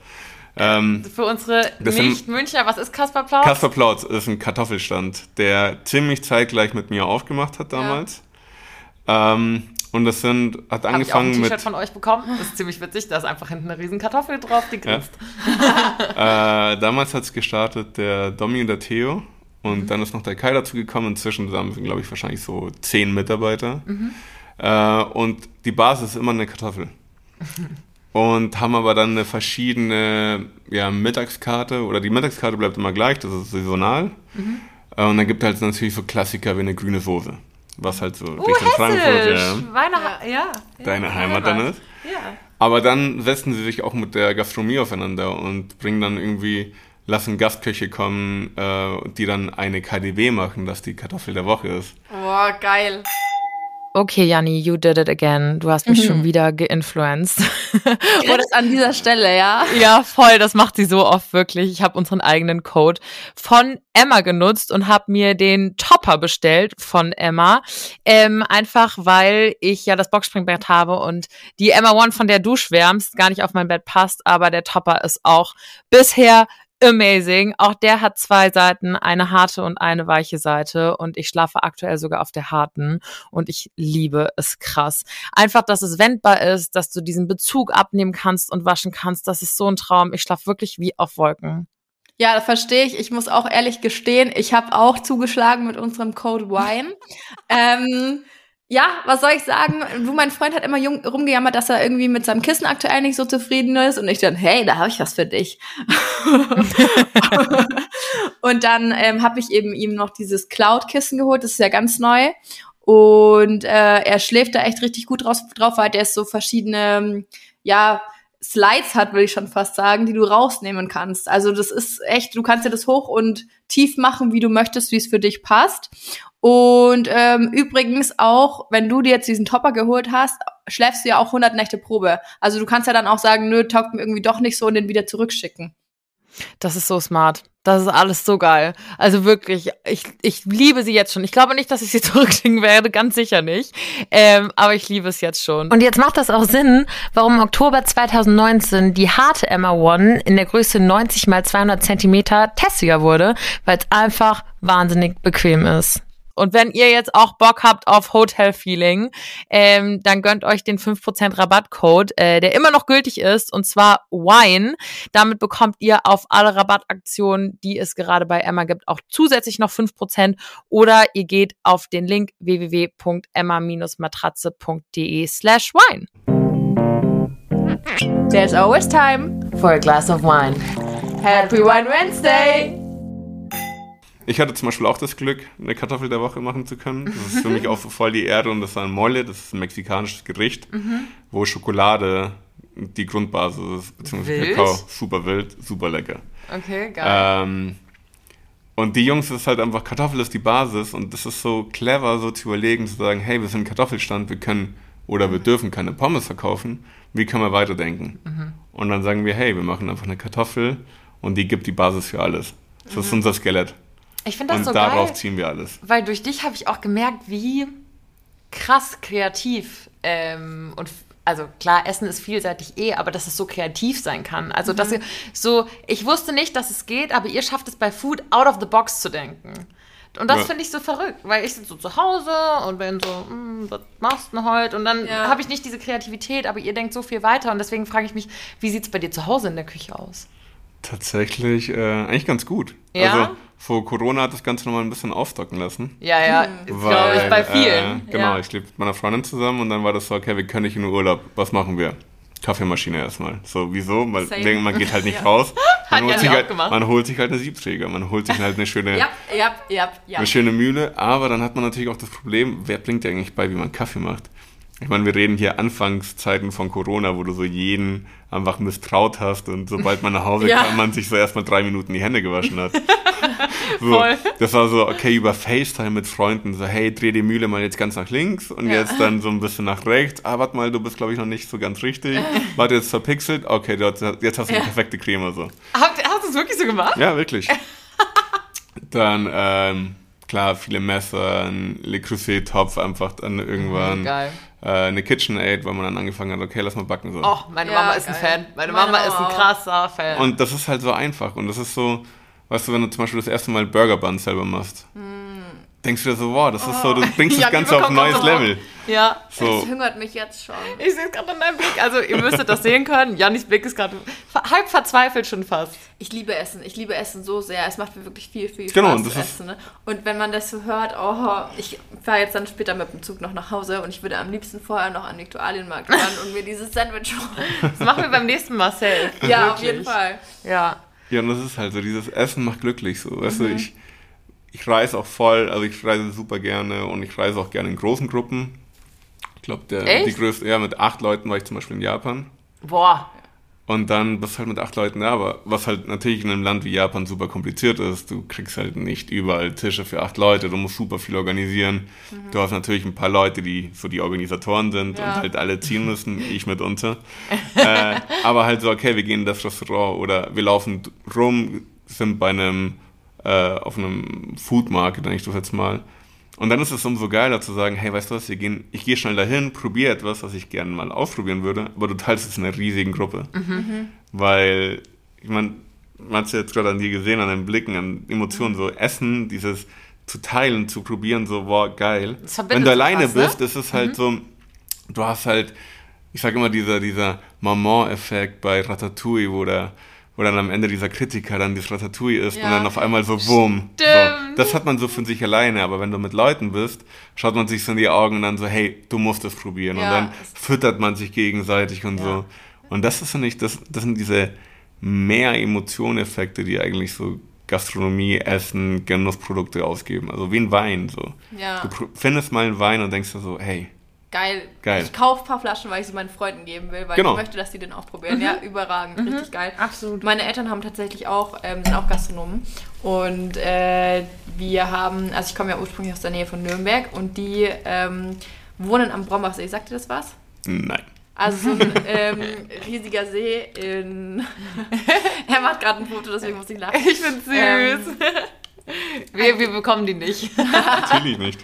Ähm, Für unsere Nicht-Münchner, was ist Kaspar Plautz? Kaspar Plautz ist ein Kartoffelstand, der ziemlich zeitgleich mit mir aufgemacht hat damals. Ähm, und das sind, hat Habe ich auch ein angefangen T-Shirt von euch bekommen. Das ist ziemlich witzig. Da ist einfach hinten eine riesen Kartoffel drauf, die grinst. äh, damals hat es gestartet der Domi und der Theo. Und Mhm. dann ist noch der Kai dazu gekommen. Inzwischen sind, glaube ich, wahrscheinlich so zehn Mitarbeiter. Mhm. Äh, und die Basis ist immer eine Kartoffel. Und haben aber dann eine verschiedene ja, Mittagskarte. Oder die Mittagskarte bleibt immer gleich, das ist saisonal. Mhm. Äh, und dann gibt es halt natürlich so Klassiker wie eine grüne Soße. Was halt so Uh, Richtung Frankfurt, ja. Weihnacht, ja. ja. deine Heimat dann ist. Ja. Aber dann setzen sie sich auch mit der Gastronomie aufeinander und bringen dann irgendwie, lassen Gastköche kommen, äh, die dann eine KDW machen, dass die Kartoffel der Woche ist. Boah, geil. Okay, Janni, you did it again. Du hast mich schon wieder geinfluenced. Oder an dieser Stelle, ja. Ja, voll, das macht sie so oft wirklich. Ich habe unseren eigenen Code von Emma genutzt und habe mir den Topper bestellt von Emma. Ähm, einfach weil ich ja das Boxspringbett habe und die Emma One, von der du schwärmst, gar nicht auf mein Bett passt, aber der Topper ist auch bisher amazing. Auch der hat zwei Seiten, eine harte und eine weiche Seite und ich schlafe aktuell sogar auf der harten und ich liebe es krass. Einfach, dass es wendbar ist, dass du diesen Bezug abnehmen kannst und waschen kannst, das ist so ein Traum. Ich schlafe wirklich wie auf Wolken. Ja, das verstehe ich. Ich muss auch ehrlich gestehen, ich habe auch zugeschlagen mit unserem Code Wine. ähm, ja, was soll ich sagen? Du, mein Freund hat immer rumgejammert, dass er irgendwie mit seinem Kissen aktuell nicht so zufrieden ist. Und ich dann, hey, da habe ich was für dich. und dann ähm, habe ich eben ihm noch dieses Cloud-Kissen geholt. Das ist ja ganz neu. Und äh, er schläft da echt richtig gut drauf, weil der ist so verschiedene, ja, Slides hat, will ich schon fast sagen, die du rausnehmen kannst. Also das ist echt, du kannst dir das hoch und tief machen, wie du möchtest, wie es für dich passt. Und ähm, übrigens auch, wenn du dir jetzt diesen Topper geholt hast, schläfst du ja auch 100 Nächte Probe. Also du kannst ja dann auch sagen, nö, taugt mir irgendwie doch nicht so und den wieder zurückschicken. Das ist so smart. Das ist alles so geil. Also wirklich, ich, ich liebe sie jetzt schon. Ich glaube nicht, dass ich sie zurückschicken werde, ganz sicher nicht. Ähm, aber ich liebe es jetzt schon. Und jetzt macht das auch Sinn, warum im Oktober 2019 die harte Emma One in der Größe 90 mal 200 Zentimeter testiger wurde, weil es einfach wahnsinnig bequem ist. Und wenn ihr jetzt auch Bock habt auf Hotel Feeling, ähm, dann gönnt euch den 5% Rabattcode, äh, der immer noch gültig ist, und zwar WINE. Damit bekommt ihr auf alle Rabattaktionen, die es gerade bei Emma gibt, auch zusätzlich noch 5%. Oder ihr geht auf den Link www.emma-matratze.de slash wine. There's always time. For a glass of wine. Happy Wine Wednesday. Ich hatte zum Beispiel auch das Glück, eine Kartoffel der Woche machen zu können. Das ist für mich auch voll die Ehre und das ist ein Mole, das ist ein mexikanisches Gericht, wo Schokolade die Grundbasis ist, beziehungsweise Wild? Kakao. Super wild, super lecker. Okay, Ähm, und die Jungs ist halt einfach, Kartoffel ist die Basis und das ist so clever, so zu überlegen, zu sagen, hey, wir sind ein Kartoffelstand, wir können oder wir dürfen keine Pommes verkaufen, wie können wir weiterdenken? Und dann sagen wir, hey, wir machen einfach eine Kartoffel und die gibt die Basis für alles. Das ist unser Skelett. Ich finde das Und so darauf geil. ziehen wir alles. Weil durch dich habe ich auch gemerkt, wie krass kreativ ähm, und also klar, Essen ist vielseitig eh, aber dass es so kreativ sein kann. Also dass ihr so, ich wusste nicht, dass es geht, aber ihr schafft es bei Food out of the box zu denken. Und das Ja. finde ich so verrückt, weil ich sitze so zu Hause und bin so, "Hm, was machst du denn heute? Und dann Ja. habe ich nicht diese Kreativität, aber ihr denkt so viel weiter und deswegen frage ich mich, wie sieht es bei dir zu Hause in der Küche aus? Tatsächlich äh, eigentlich ganz gut. Ja? Also vor Corona hat das Ganze nochmal ein bisschen aufstocken lassen. Ja, ja, glaube ich bei vielen. Äh, genau, ja. ich lebe mit meiner Freundin zusammen und dann war das so, okay, wir können nicht in den Urlaub. Was machen wir? Kaffeemaschine erstmal. So, wieso? Weil denkt, man geht halt nicht raus. Hat Man holt, auch halt, gemacht. man holt sich halt eine Siebträger, man holt sich halt eine schöne, Ja, ja, ja, ja. eine schöne Mühle, aber dann hat man natürlich auch das Problem, wer bringt dir eigentlich bei, wie man Kaffee macht? Ich meine, wir reden hier Anfangszeiten von Corona, wo du so jeden einfach misstraut hast und sobald man nach Hause Ja. kam, man sich so erstmal drei Minuten die Hände gewaschen hat. so, Voll. Das war so, okay, über FaceTime mit Freunden, so, hey, dreh die Mühle mal jetzt ganz nach links und Ja. jetzt dann so ein bisschen nach rechts. Ah, warte mal, du bist, glaube ich, noch nicht so ganz richtig. Warte, jetzt verpixelt. Okay, hast- jetzt hast du die perfekte Creme so. Habt, hast du es wirklich so gemacht? Ja, wirklich. Dann ähm, klar, viele Messer, ein Le Creuset-Topf, einfach dann irgendwann Geil. Äh, eine KitchenAid, weil man dann angefangen hat, okay, lass mal backen so. Oh, meine Ja, Mama ist ein geil. Fan. Meine, Meine Mama, Mama ist ein krasser Fan. Und das ist halt so einfach. Und das ist so, weißt du, wenn du zum Beispiel das erste Mal Burger Buns selber machst, denkst du dir so, wow, das ist so, du bringst. Oh. Ja, das Ganze auf ein neues. Level. ja. So, Das hungert mich jetzt schon. Ich sehe es gerade in deinem Blick. Also, ihr müsstet das sehen können. Jannis Blick ist gerade halb verzweifelt schon fast. Ich liebe Essen. Ich liebe Essen so sehr. Es macht mir wirklich viel, viel Spaß Genau, und das zu essen. Ne? Und wenn man das so hört, oh, ich fahre jetzt dann später mit dem Zug noch nach Hause und ich würde am liebsten vorher noch an den Viktualienmarkt fahren und mir dieses Sandwich holen. Das machen wir beim nächsten Mal safe. Ja, auf Wirklich. jeden Fall. Ja. ja, und das ist halt so, dieses Essen macht glücklich so, weißt Mhm. du, ich, ich reise auch voll, also ich reise super gerne und ich reise auch gerne in großen Gruppen. Ich glaube, die größte, ja, mit acht Leuten war ich zum Beispiel in Japan. Boah. Und dann bist du halt mit acht Leuten da, aber was halt natürlich in einem Land wie Japan super kompliziert ist, du kriegst halt nicht überall Tische für acht Leute, du musst super viel organisieren. Du hast natürlich ein paar Leute, die so die Organisatoren sind Ja. und halt alle ziehen müssen, ich mitunter. äh, aber halt so, okay, wir gehen in das Restaurant oder wir laufen rum, sind bei einem, äh, auf einem Food Market, nenne ich das jetzt mal. Und dann ist es umso geiler zu sagen, hey, weißt du was, wir gehen, ich gehe schnell dahin, probiere etwas, was ich gerne mal ausprobieren würde, aber du teilst es in einer riesigen Gruppe. Weil, ich meine, man hat es jetzt gerade an dir gesehen, an deinen Blicken, an Emotionen, so Essen, dieses zu teilen, zu probieren, so, wow, geil. Wenn du alleine krass, ne? bist, ist es halt so, du hast halt, ich sage immer, dieser, dieser Maman-Effekt bei Ratatouille, wo der wo dann am Ende dieser Kritiker dann das Ratatouille ist Ja. und dann auf einmal so wumm. So. Das hat man so für sich alleine, aber wenn du mit Leuten bist, schaut man sich so in die Augen und dann so, hey, du musst es probieren. Ja, und dann füttert man sich gegenseitig und Ja. so. Und das ist nicht, das, das sind diese mehr Emotioneffekte, die eigentlich so Gastronomie, Essen, Genussprodukte ausgeben. Also wie ein Wein. So. Du findest mal einen Wein und denkst dir so, hey, Geil. Geil. Ich kaufe ein paar Flaschen, weil ich sie meinen Freunden geben will, weil Genau. ich möchte, dass die den auch probieren. Ja, überragend. Richtig geil. Absolut. Meine Eltern haben tatsächlich auch, ähm, sind auch Gastronomen. Und äh, wir haben, also ich komme ja ursprünglich aus der Nähe von Nürnberg und die ähm, wohnen am Brombachsee. Sagt ihr das was? nein. Also so ein ähm, riesiger See in. er macht gerade ein Foto, deswegen muss ich lachen. Ich find's süß. Ähm, wir, wir bekommen die nicht. Natürlich nicht.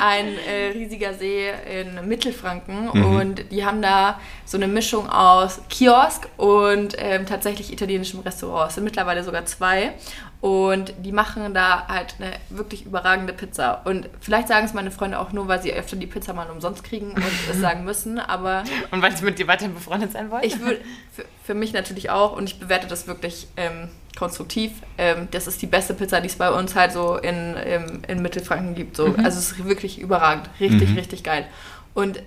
ein äh, riesiger See in Mittelfranken Mhm. und die haben da so eine Mischung aus Kiosk und ähm, tatsächlich italienischem Restaurant. Es sind mittlerweile sogar zwei und die machen da halt eine wirklich überragende Pizza. Und vielleicht sagen es meine Freunde auch nur, weil sie öfter die Pizza mal umsonst kriegen und es sagen müssen, aber Und weil sie mit dir weiterhin befreundet sein wollen? ich würde für, für mich natürlich auch und ich bewerte das wirklich ähm, konstruktiv. Ähm, das ist die beste Pizza, die es bei uns halt so in, in, in Mittelfranken gibt. So. Also es ist wirklich überragend. Richtig, Mhm. richtig geil. Und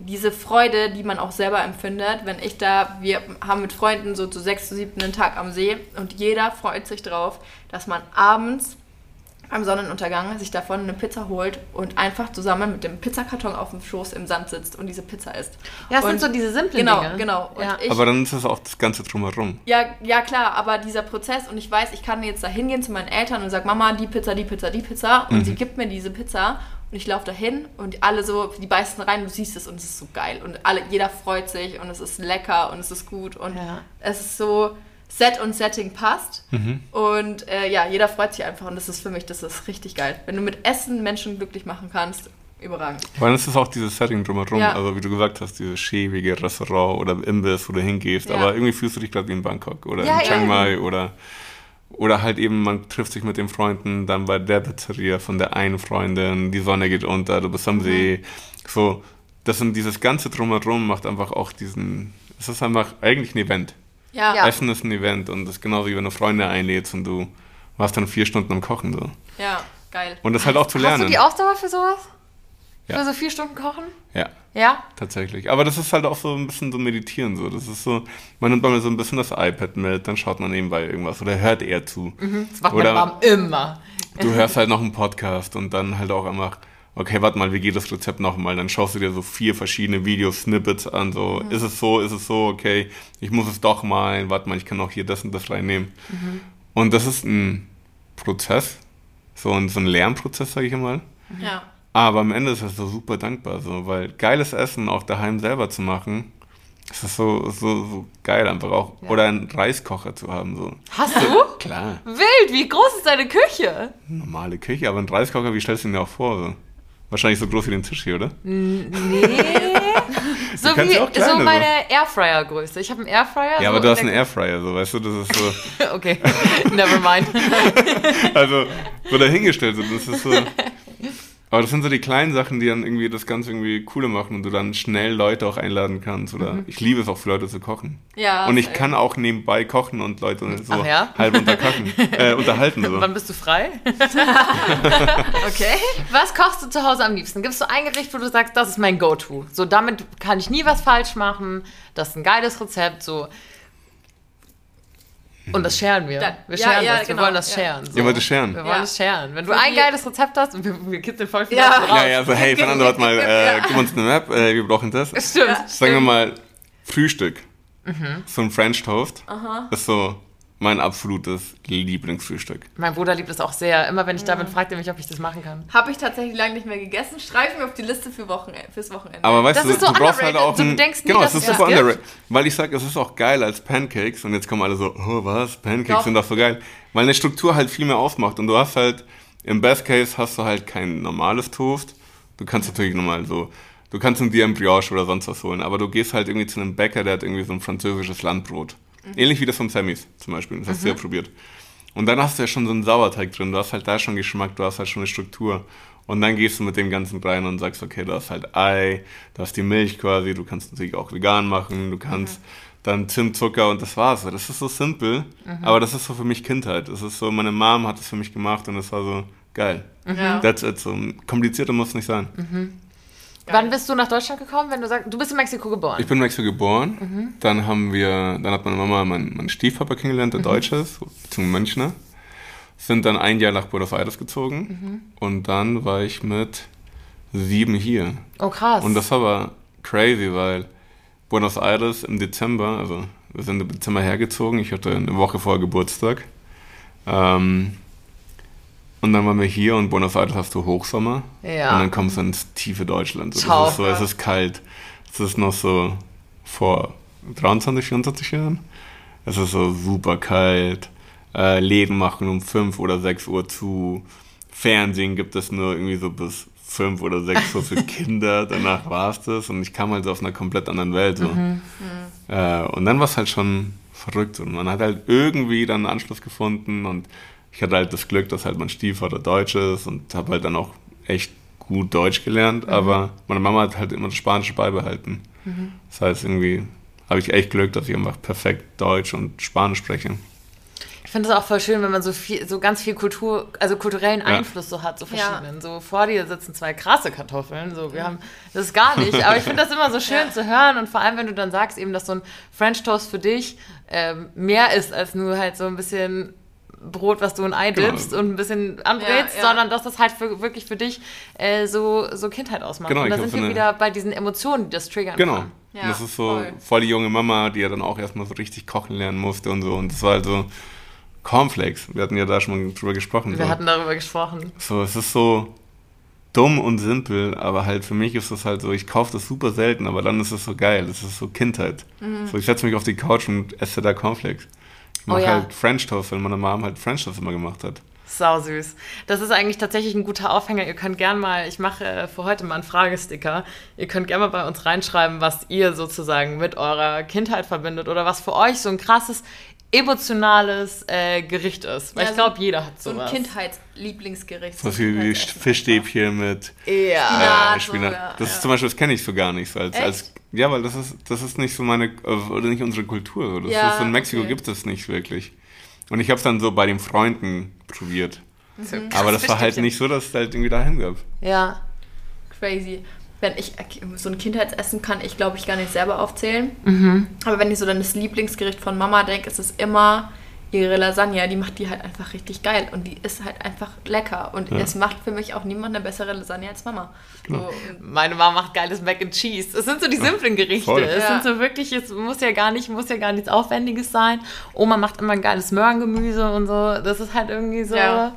diese Freude, die man auch selber empfindet, wenn ich da, wir haben mit Freunden so zu sechs, zu siebten einen Tag am See und jeder freut sich drauf, dass man abends am Sonnenuntergang sich davon eine Pizza holt und einfach zusammen mit dem Pizzakarton auf dem Schoß im Sand sitzt und diese Pizza isst. ja, es und sind so diese simplen Genau, Dinge. genau. Und Ja. Aber dann ist es auch das Ganze drumherum. ja, ja, klar, aber dieser Prozess und ich weiß, ich kann jetzt da hingehen zu meinen Eltern und sage, Mama, die Pizza, die Pizza, die Pizza und Mhm. sie gibt mir diese Pizza und ich laufe dahin und alle so, die beißen rein, du siehst es und es ist so geil und alle, jeder freut sich und es ist lecker und es ist gut und Ja. es ist so, Set und Setting passt Mhm. und äh, ja, jeder freut sich einfach und das ist für mich, das ist richtig geil. Wenn du mit Essen Menschen glücklich machen kannst, überragend. Weil es ist auch dieses Setting drumherum. Ja. Also wie du gesagt hast, dieses schäbige Restaurant oder Imbiss, wo du hingehst. Ja. Aber irgendwie fühlst du dich gerade wie in Bangkok oder Ja, in Chiang. Mai oder oder halt eben, man trifft sich mit den Freunden dann bei der Pizzeria von der einen Freundin, die Sonne geht unter, du bist Mhm. am See. So, das sind dieses ganze Drumherum macht einfach auch diesen, es ist einfach eigentlich ein Event. Ja, Ja. Essen ist ein Event und das ist genauso wie wenn du Freunde einlädst und du warst dann vier Stunden am Kochen so. ja, geil. Und das halt auch zu Hast lernen. du die Ausdauer für sowas? Ja. Für so vier Stunden kochen? ja. Ja? Tatsächlich. Aber das ist halt auch so ein bisschen so meditieren so. Das ist so, man nimmt mal so ein bisschen das iPad mit, dann schaut man nebenbei irgendwas oder hört eher zu. Das macht Oder- Mom immer. Du hörst halt noch einen Podcast und dann halt auch einfach, okay, warte mal, wie geht das Rezept nochmal? Dann schaust du dir so vier verschiedene Videosnippets an, so, ist es so, ist es so, okay, ich muss es doch mal, warte mal, ich kann auch hier das und das reinnehmen. Und das ist ein Prozess, so ein, so ein Lernprozess, sage ich mal. Ja. Aber am Ende ist das so super dankbar, so, weil geiles Essen auch daheim selber zu machen, Es ist so, so, so geil einfach auch. Ja. Oder einen Reiskocher zu haben, so. Hast du? Klar, Wild, wie groß ist deine Küche? normale Küche, aber ein Reiskocher, wie stellst du ihn dir auch vor? So? Wahrscheinlich so groß wie den Tisch hier, oder? Nee. so wie kleine, so so. meine Airfryer-Größe. Ich habe einen Airfryer. Ja, so aber du hast in einen Airfryer, so, weißt du, das ist so, Okay, never mind. also, so dahingestellt, so, das ist so. Aber das sind so die kleinen Sachen, die dann irgendwie das Ganze irgendwie cooler machen und du dann schnell Leute auch einladen kannst. Oder Mhm. ich liebe es auch für Leute zu kochen. Ja, und ich kann auch nebenbei kochen und Leute so Ach ja? halb unterkochen, äh, unterhalten. So. Wann bist du frei? Okay. Was kochst du zu Hause am liebsten? Gibst du ein Gericht, wo du sagst, das ist mein Go-To? So, damit kann ich nie was falsch machen. Das ist ein geiles Rezept. So. Und das scheren wir. Da- wir ja, scheren ja, das. Wir genau, wollen das ja. scheren. So. Ihr wollt es scheren? Wir Ja. wollen es scheren. Wenn du ein geiles Rezept hast, und wir, wir kitzeln voll viel Ja. raus. Ja, ja, so, hey, Fernando, warte mal, äh, gib uns eine Map, äh, wir brauchen das. Stimmt. Sagen wir mal, Frühstück. Mhm. So ein French Toast ist so mein absolutes Lieblingsfrühstück. Mein Bruder liebt es auch sehr. Immer wenn ich da bin, fragt er mich, ob ich das machen kann. Habe ich tatsächlich lange nicht mehr gegessen. Streiche mir auf die Liste für Wochen, fürs Wochenende. Aber weißt Das du, ist so du brauchst halt auch Du ein, denkst nie, genau, dass es ist super underrated, weil ich sag, es ist auch geil als Pancakes und jetzt kommen alle so, oh was, Pancakes Doch. sind doch so geil, weil eine Struktur halt viel mehr ausmacht und du hast halt im Best Case hast du halt kein normales Toast. Du kannst natürlich normal so, du kannst dir ein Brioche oder sonst was holen, aber du gehst halt irgendwie zu einem Bäcker, der hat irgendwie so ein französisches Landbrot. Ähnlich wie das von Sammys zum Beispiel, das hast du ja probiert. Und dann hast du ja schon so einen Sauerteig drin, du hast halt da schon Geschmack, du hast halt schon eine Struktur. Und dann gehst du mit dem Ganzen rein und sagst, okay, du hast halt Ei, du hast die Milch quasi, du kannst natürlich auch vegan machen, du kannst dann Zimt, Zucker und das war's. Das ist so simpel, aber das ist so für mich Kindheit. Das ist so, meine Mom hat es für mich gemacht und es war so geil. ja. That's it. So komplizierter muss es nicht sein. Wann bist du nach Deutschland gekommen, wenn du sagst, du bist in Mexiko geboren? Ich bin in Mexiko geboren. Dann haben wir, dann hat meine Mama meinen, meinen Stiefpapa kennengelernt, der Deutscher ist, beziehungsweise Münchner. Sind dann ein Jahr nach Buenos Aires gezogen. Und dann war ich mit sieben hier. oh, krass. Und das war aber crazy, weil Buenos Aires im Dezember, also wir sind im Dezember hergezogen, ich hatte eine Woche vorher Geburtstag. Ähm, und dann waren wir hier und Buenos Aires hast du Hochsommer. Ja. Und dann kommst du ins tiefe Deutschland. So, das ist so, es ist kalt. Es ist noch so vor 23, 24 Jahren. Es ist so super kalt. Äh, Läden machen um 5 oder 6 Uhr zu. Fernsehen gibt es nur irgendwie so bis 5 oder 6 Uhr für Kinder. Danach war es das. Und ich kam halt so aus einer komplett anderen Welt. So. Äh, und dann war es halt schon verrückt. Und man hat halt irgendwie dann einen Anschluss gefunden. Und ich hatte halt das Glück, dass halt mein Stiefvater Deutsch ist. Und habe halt dann auch echt gut Deutsch gelernt. Aber meine Mama hat halt immer das Spanische beibehalten. Das heißt, irgendwie habe ich echt Glück, dass ich einfach perfekt Deutsch und Spanisch spreche. Ich finde es auch voll schön, wenn man so viel, so ganz viel Kultur, also kulturellen Ja. Einfluss so hat, so Ja. verschiedenen. So vor dir sitzen zwei krasse Kartoffeln, so wir haben das ist gar nicht. Aber ich finde das immer so schön Ja. zu hören und vor allem, wenn du dann sagst, eben, dass so ein French Toast für dich ähm, mehr ist als nur halt so ein bisschen Brot, was du in Ei Genau. dippst und ein bisschen anbrätst, Ja, ja. sondern dass das halt für, wirklich für dich äh, so, so Kindheit ausmacht. Genau, und da sind wir wieder bei diesen Emotionen, die das triggern Genau. kann. Ja, und das ist so voll. voll die junge Mama, die ja dann auch erstmal so richtig kochen lernen musste und so. Und das war halt so Cornflakes. Wir hatten ja da schon mal drüber gesprochen. Wir so. hatten darüber gesprochen. So, es ist so dumm und simpel, aber halt für mich ist es halt so, ich kaufe das super selten, aber dann ist es so geil. Es ist so Kindheit. Mhm. So, ich setze mich auf die Couch und esse da Cornflakes. Ich mache Oh ja. halt French Toast, weil meine Mom halt French Toast immer gemacht hat. Sau süß. Das ist eigentlich tatsächlich ein guter Aufhänger. Ihr könnt gern mal, ich mache äh, für heute mal einen Fragesticker. Ihr könnt gerne mal bei uns reinschreiben, was ihr sozusagen mit eurer Kindheit verbindet oder was für euch so ein krasses emotionales äh, Gericht ist. Weil Ja, ich so- glaube, jeder hat So sowas. ein Kindheitslieblingsgericht. So viel wie. Fischstäbchen mit Ja. Spinat. äh, Spinat. Das ja. ist zum Beispiel, das kenne ich so gar nicht. So als, als, ja, weil das ist, das ist nicht so meine, also, oder nicht unsere Kultur. Das Ja, ist, in Mexiko okay. gibt es nicht wirklich. Und ich habe es dann so bei den Freunden probiert. Mhm. Aber das war halt nicht so, dass es halt irgendwie dahin gab. Ja. Crazy. Wenn ich so ein Kindheitsessen kann ich, glaube ich, gar nicht selber aufzählen. Mhm. Aber wenn ich so dann das Lieblingsgericht von Mama denke, ist es immer ihre Lasagne. Die macht die halt einfach richtig geil und die ist halt einfach lecker. Und Ja. es macht für mich auch niemand eine bessere Lasagne als Mama. Genau. So, Meine Mama macht geiles Mac and Cheese. Es sind so die simplen Gerichte. voll. Es Ja. sind so wirklich, es muss ja gar nicht, muss ja gar nichts Aufwendiges sein. Oma macht immer ein geiles Möhrengemüse und so. Das ist halt irgendwie so, Ja.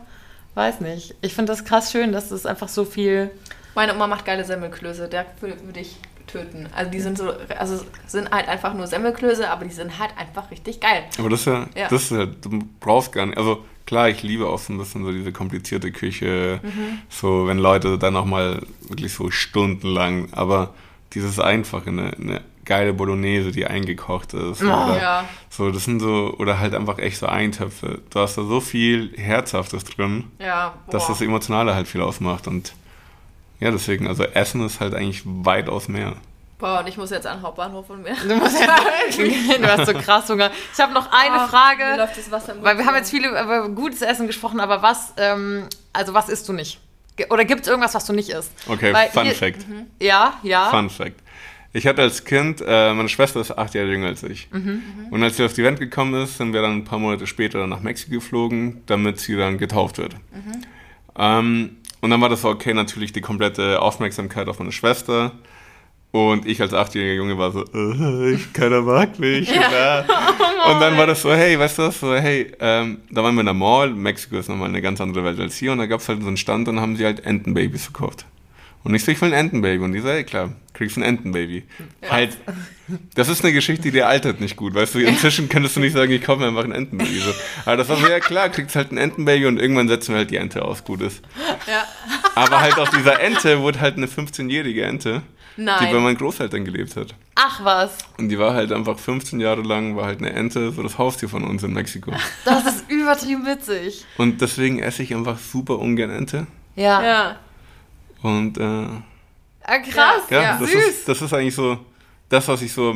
weiß nicht. Ich finde das krass schön, dass es einfach so viel Meine Oma macht geile Semmelklöße, der würde würd ich töten. Also die sind so, also sind halt einfach nur Semmelklöße, aber die sind halt einfach richtig geil. Aber das ist ja, Ja. das ist ja, du brauchst gar nicht, also klar, ich liebe auch so ein bisschen so diese komplizierte Küche, Mhm. so wenn Leute dann auch mal wirklich so stundenlang, aber dieses Einfache, eine, eine geile Bolognese, die eingekocht ist. oder ja. So, das sind so, oder halt einfach echt so Eintöpfe. Du hast da so viel Herzhaftes drin, Ja, dass das Emotionale halt viel ausmacht und ja, deswegen, also Essen ist halt eigentlich weitaus mehr. Boah, und ich muss jetzt an den Hauptbahnhof und mir. Du, musst ja, du hast so krass Hunger. Ich habe noch eine Mir Frage, läuft das Wasser im Mund weil wir haben jetzt viele über gutes Essen gesprochen, aber was, ähm, also was isst du nicht? Oder gibt es irgendwas, was du nicht isst? Okay, Weil Fun ihr- Fact. Ja, ja. Fun Fact. Ich hatte als Kind, äh, meine Schwester ist acht Jahre jünger als ich. Und als sie auf die Welt gekommen ist, sind wir dann ein paar Monate später nach Mexiko geflogen, damit sie dann getauft wird. Ähm, und dann war das so, okay, natürlich die komplette Aufmerksamkeit auf meine Schwester. Und ich als achtjähriger Junge war so, äh, ich, keiner mag mich. Ja. und dann war das so, hey, weißt du was, so, hey, ähm, da waren wir in der Mall, Mexiko ist nochmal eine ganz andere Welt als hier, und da gab es halt so einen Stand und haben sie halt Entenbabys verkauft. Und ich so, ich will ein Entenbaby. Und die so, hey, klar, kriegst ein Entenbaby. Halt, das ist eine Geschichte, die altert nicht gut, weißt du, inzwischen könntest du nicht sagen, ich kaufe mir einfach ein Entenbaby. So. Aber das war so, ja klar, kriegst halt ein Entenbaby und irgendwann setzen wir halt die Ente aus, gut ist. Ja. Aber halt aus dieser Ente wurde halt eine 15-jährige Ente, die bei Nein. meinen Großeltern gelebt hat. Ach was, Und die war halt einfach 15 Jahre lang, war halt eine Ente, so das Haustier von uns in Mexiko. das ist übertrieben witzig. Und deswegen esse ich einfach super ungern Ente. Ja. Ja. Und äh, Ah, krass, ja, Ja. das, süß. Ist, das ist eigentlich so das, was ich so.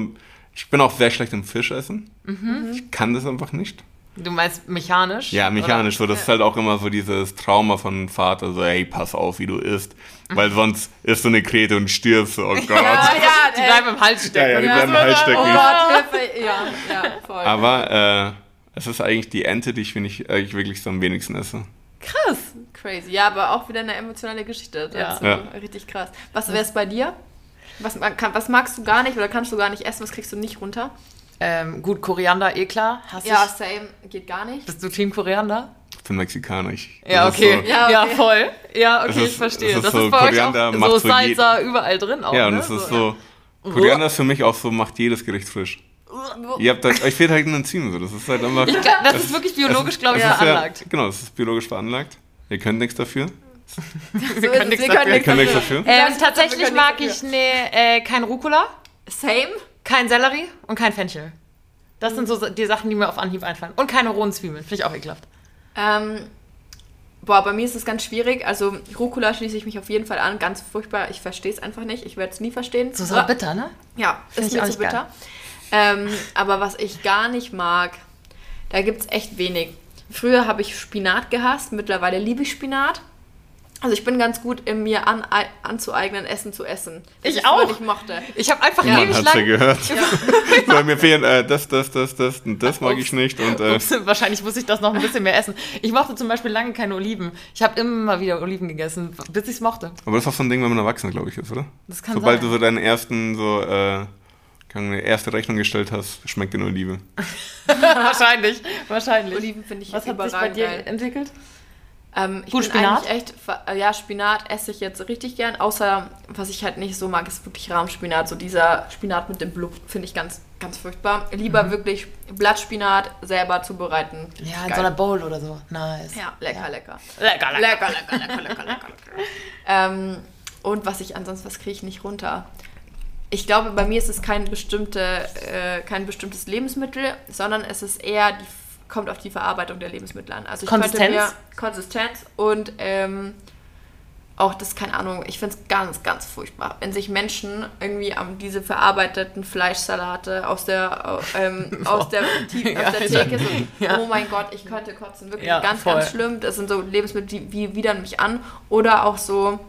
Ich bin auch sehr schlecht im Fischessen. Mhm. Ich kann das einfach nicht. Du meinst mechanisch? Ja, mechanisch. So, das ist halt auch immer so dieses Trauma von Vater, so, hey, pass auf, wie du isst. Weil sonst isst du eine Krete und stirbst. Oh Gott. Ja, ja, Die ey. bleiben im Hals stecken. Ja, ja, die Ja. bleiben im Hals Oh stecken. Gott, Hilfe. Ja, ja, voll. Aber äh, es ist eigentlich die Ente, die ich, finde ich, äh, ich wirklich so am wenigsten esse. Krass. Crazy. Ja, aber auch wieder eine emotionale Geschichte dazu. Ja. Richtig krass. Was wäre es bei dir? Was, was magst du gar nicht oder kannst du gar nicht essen? Was kriegst du nicht runter? Ähm, gut, Koriander, eh klar. Hast Ja, du, same. Geht gar nicht. bist du Team Koriander? Ich bin Mexikaner. Ich, Ja, das okay. So, Ja, Ja, okay. voll. Ja, okay, ist- ich verstehe. es ist das so, ist bei euch Koriander auch macht so so Salsa überall drin auch, ja, und ne? es ist so. Koriander ist für mich auch so, macht jedes Gericht frisch. Ihr habt halt, euch fehlt halt ein Enzym, so. Das ist halt einfach. Ich glaub, das ist wirklich biologisch, glaube ich, veranlagt. Ja, genau, es ist biologisch veranlagt. Ihr könnt nichts dafür. Wir können nichts wir dafür. Ihr könnt nichts dafür. Ähm, tatsächlich wir können mag ich nee, äh, kein Rucola, Same? kein Sellerie und kein Fenchel. Das sind so die Sachen, die mir auf Anhieb einfallen. Und keine rohen Zwiebeln. Finde ich auch ekelhaft. Ähm, boah, bei mir ist es ganz schwierig. Also Rucola schließe ich mich auf jeden Fall an. Ganz furchtbar. Ich verstehe es einfach nicht. Ich werde es nie verstehen. So sauer bitter, ne? Ja, Find ist ich mir auch zu nicht bitter. Ähm, aber was ich gar nicht mag, da gibt es echt wenig. Früher habe ich Spinat gehasst, mittlerweile liebe ich Spinat. Also ich bin ganz gut in mir an, anzueignen, Essen zu essen. Das Ich ich auch. nicht mochte. Ich habe einfach Man ewig hat's ja lang... gehört. so, mir fehlen äh, das, das, das, das und das mag ich nicht. Und äh, Ups, wahrscheinlich muss ich das noch ein bisschen mehr essen. Ich mochte zum Beispiel lange keine Oliven. Ich habe immer wieder Oliven gegessen, bis ich es mochte. aber das ist auch so ein Ding, wenn man erwachsen, glaube ich, ist, oder? Das kann Sobald sein. du so deinen ersten, so, äh, keine erste Rechnung gestellt hast, schmeckt dir eine Olive. wahrscheinlich, wahrscheinlich. Oliven finde ich Was hat sich bei dir geil. entwickelt? Ähm, ich Gut, bin Spinat? eigentlich echt, äh, ja, Spinat esse ich jetzt richtig gern, außer was ich halt nicht so mag, ist wirklich Rahmspinat. So dieser Spinat mit dem Blub finde ich ganz, ganz furchtbar. Lieber wirklich Blattspinat selber zubereiten. Ja, in Geil. so einer Bowl oder so. Nice. Ja, lecker, lecker. Lecker, lecker. Lecker, lecker, lecker, lecker, lecker. ähm, und was ich ansonsten, was kriege ich nicht runter? Ich glaube, bei mir ist es kein, bestimmte, äh, kein bestimmtes Lebensmittel, sondern es ist eher, die, kommt auf die Verarbeitung der Lebensmittel an. Also ich Konsistenz? könnte mir Konsistenz und ähm, auch das, keine Ahnung, ich finde es ganz, ganz furchtbar, wenn sich Menschen irgendwie am diese verarbeiteten Fleischsalate aus der, ähm, aus der, die, aus der Ja, Theke so, ja. oh mein Gott, ich könnte kotzen, wirklich Ja, ganz, voll. ganz schlimm. Das sind so Lebensmittel, die, die widern mich an. Oder auch so,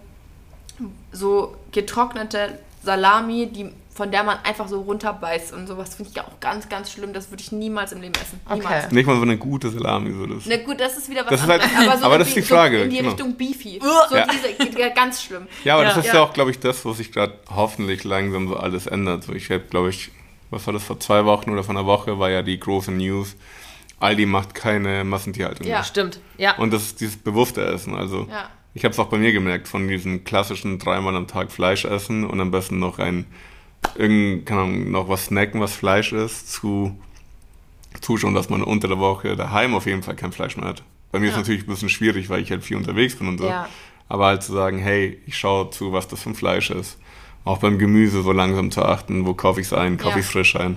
so getrocknete Salami, die, von der man einfach so runterbeißt und sowas finde ich auch ganz, ganz schlimm. Das würde ich niemals im Leben essen. Niemals. Okay. Nicht mal so eine gute Salami. So das. Na gut, das ist wieder was Das ist halt- anderes. aber in das ist die so Frage, in die genau. Richtung Beefy. So Ja. diese, ja, ganz schlimm. Ja, aber Ja. das ist ja, Ja. auch, glaube ich, das, wo sich gerade hoffentlich langsam so alles ändert. So, ich habe, glaube ich, was war das vor zwei Wochen oder vor einer Woche, war ja die große News. Aldi macht keine Massentierhaltung Ja. mehr. Stimmt. Ja. Und das ist dieses bewusste Essen. Also, Ja. Ich habe es auch bei mir gemerkt, von diesen klassischen dreimal am Tag Fleisch essen und am besten noch ein, irgend, keine Ahnung, noch was snacken, was Fleisch ist, zu zuschauen, dass man unter der Woche daheim auf jeden Fall kein Fleisch mehr hat. Bei mir ist Ja. natürlich ein bisschen schwierig, weil ich halt viel unterwegs bin und so. Ja. Aber halt zu sagen, hey, ich schaue zu, was das für ein Fleisch ist. Auch beim Gemüse so langsam zu achten, wo kaufe ich es ein, kaufe Ja. ich es frisch ein.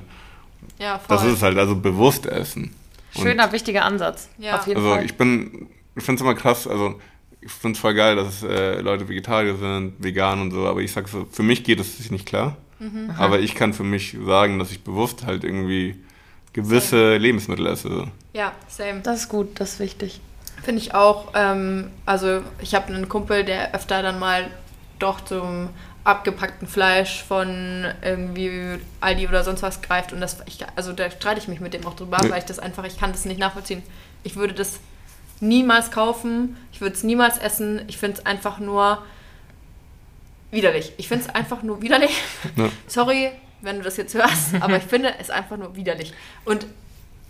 Ja, voll. Das ist es halt, also bewusst essen. Und Schöner, wichtiger Ansatz. Ja. Auf jeden also Fall. ich bin, ich finde es immer krass, also ich finde es voll geil, dass äh, Leute Vegetarier sind, vegan und so, aber ich sag so, für mich geht es nicht klar. Mhm. Aber ich kann für mich sagen, dass ich bewusst halt irgendwie gewisse Lebensmittel esse. ja, same. das ist gut, das ist wichtig. Finde ich auch. Ähm, also ich habe einen Kumpel, der öfter dann mal doch zum abgepackten Fleisch von irgendwie Aldi oder sonst was greift und das ich, also da streite ich mich mit dem auch drüber, Nee. weil ich das einfach ich kann das nicht nachvollziehen. Ich würde das niemals kaufen, ich würde es niemals essen. Ich finde es einfach nur widerlich. Ich finde es einfach nur widerlich. Ja. Sorry, wenn du das jetzt hörst, aber ich finde es einfach nur widerlich. Und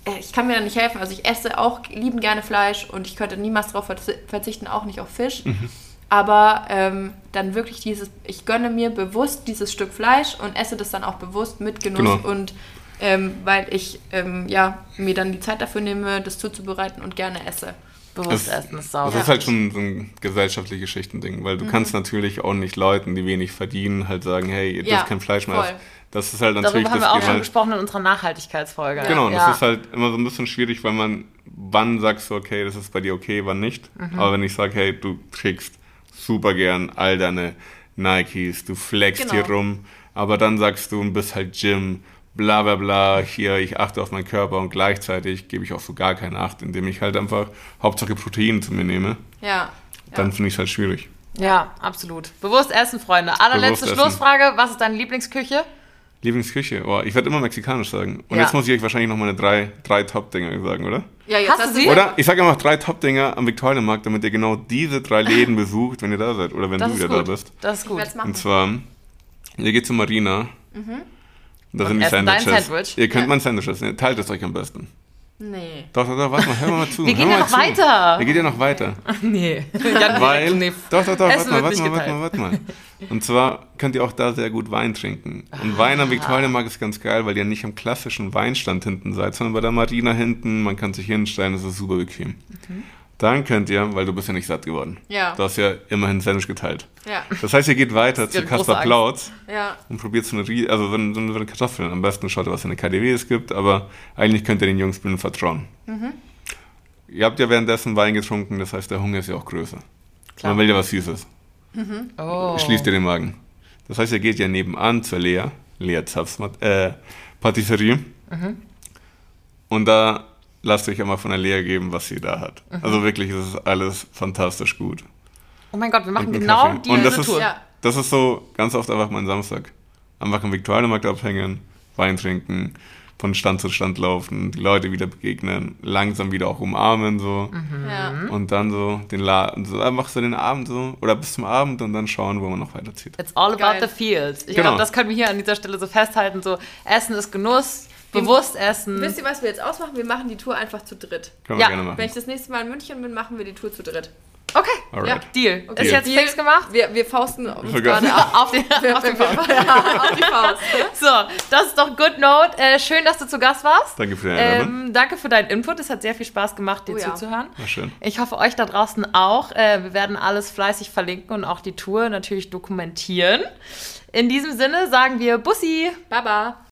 äh, ich kann mir da nicht helfen. Also ich esse auch lieben gerne Fleisch und ich könnte niemals darauf verzi- verzichten, auch nicht auf Fisch. Mhm. Aber ähm, dann wirklich dieses, ich gönne mir bewusst dieses Stück Fleisch und esse das dann auch bewusst mit Genuss Genau. und ähm, weil ich ähm, ja, mir dann die Zeit dafür nehme, das zuzubereiten und gerne esse. Bewusst Es- essen ist Das sauber. ist halt schon so ein gesellschaftliches Schichtending, weil du Mhm. kannst natürlich auch nicht Leuten, die wenig verdienen, halt sagen, hey, ihr Ja, dürft kein Fleisch mehr essen. Das ist halt natürlich Darüber haben das wir auch schon gesprochen in unserer Nachhaltigkeitsfolge. Genau, ja. das ist halt immer so ein bisschen schwierig, weil man, wann sagst du, okay, das ist bei dir okay, wann nicht. Mhm. Aber wenn ich sage, hey, du trägst super gern all deine Nikes, du flexst Genau. hier rum, aber dann sagst du und bist halt Gym, bla bla bla, hier, ich achte auf meinen Körper und gleichzeitig gebe ich auch so gar keine Acht, indem ich halt einfach Hauptsache Protein zu mir nehme, Ja. dann ja. finde ich es halt schwierig. Ja, absolut. Bewusst essen, Freunde. Allerletzte Bewusst essen. Schlussfrage. Was ist deine Lieblingsküche? Lieblingsküche, oh, ich werde immer mexikanisch sagen. Und Ja. jetzt muss ich euch wahrscheinlich noch meine drei, drei Top-Dinger sagen, oder? ja jetzt Hast du hast sie? Oder ich sage einfach drei Top-Dinger am Viktualienmarkt, damit ihr genau diese drei Läden besucht, wenn ihr da seid oder wenn Das du wieder gut. da bist. Das ist gut. Und zwar, ihr geht zu Marina. Da sind die Sandwiches. Sandwich. Ihr könnt Ja. mein Sandwich essen. Teilt es euch am besten. Nee. Doch, doch, doch, warte mal, hör mal zu. Wir gehen mal ja noch zu. weiter. Wir gehen ja noch weiter. Nee. Ja, Weil, nee. doch, doch, doch, warte mal, warte mal, warte mal, warte mal. Und zwar könnt ihr auch da sehr gut Wein trinken. Und Wein am Viktualienmarkt ist ganz geil, weil ihr nicht am klassischen Weinstand hinten seid, sondern bei der Marina hinten. Man kann sich hinstellen, das ist super bequem. Mhm. Dann könnt ihr, weil du bist ja nicht satt geworden. Ja. Du hast ja immerhin ein Sandwich geteilt. Ja. Das heißt, ihr geht weiter zu Kaspar. Plautz Ja. und probiert so eine, Rie- also so eine, so eine Kartoffeln. Am besten schaut ihr, was für eine KDW es gibt, aber eigentlich könnt ihr den Jungs blind vertrauen. Mhm. Ihr habt ja währenddessen Wein getrunken, das heißt, der Hunger ist ja auch größer. Klar. Man will ja was Süßes. Oh. Schließt ihr den Magen. Das heißt, ihr geht ja nebenan zur Lea, Lea Zapfs äh, Patisserie. Mhm. Und da lasst euch einmal von der Lea geben, was sie da hat. Mhm. Also wirklich, es ist alles fantastisch gut. Oh mein Gott, wir machen genau Kaffee. diese Und das ist, Tour. Ja. das ist so ganz oft einfach mein Samstag. Einfach am Viktualienmarkt abhängen, Wein trinken, von Stand zu Stand laufen, die Leute wieder begegnen, langsam wieder auch umarmen so Mhm. Ja. und dann so den Laden, so einfach so den Abend so oder bis zum Abend und dann schauen, wo man noch weiterzieht. It's all about Geil. the feels. Ich Genau. glaube, das können wir hier an dieser Stelle so festhalten. So, Essen ist Genuss, bewusst essen. Wisst ihr, was wir jetzt ausmachen? Wir machen die Tour einfach zu dritt. Können Ja, wir gerne Wenn machen. ich das nächste Mal in München bin, machen wir die Tour zu dritt. Okay, Alright. Deal. Okay. Ist jetzt Deal. fix gemacht? Wir, wir fausten uns gerade. Auf, die, auf wir, den Faust. auf die Faust. So, das ist doch Good Note. Äh, schön, dass du zu Gast warst. Danke für die Einladung. Ähm, danke für deinen Input. Es hat sehr viel Spaß gemacht, dir Oh ja. zuzuhören. War schön. Ich hoffe, euch da draußen auch. Äh, wir werden alles fleißig verlinken und auch die Tour natürlich dokumentieren. In diesem Sinne sagen wir Bussi. Baba.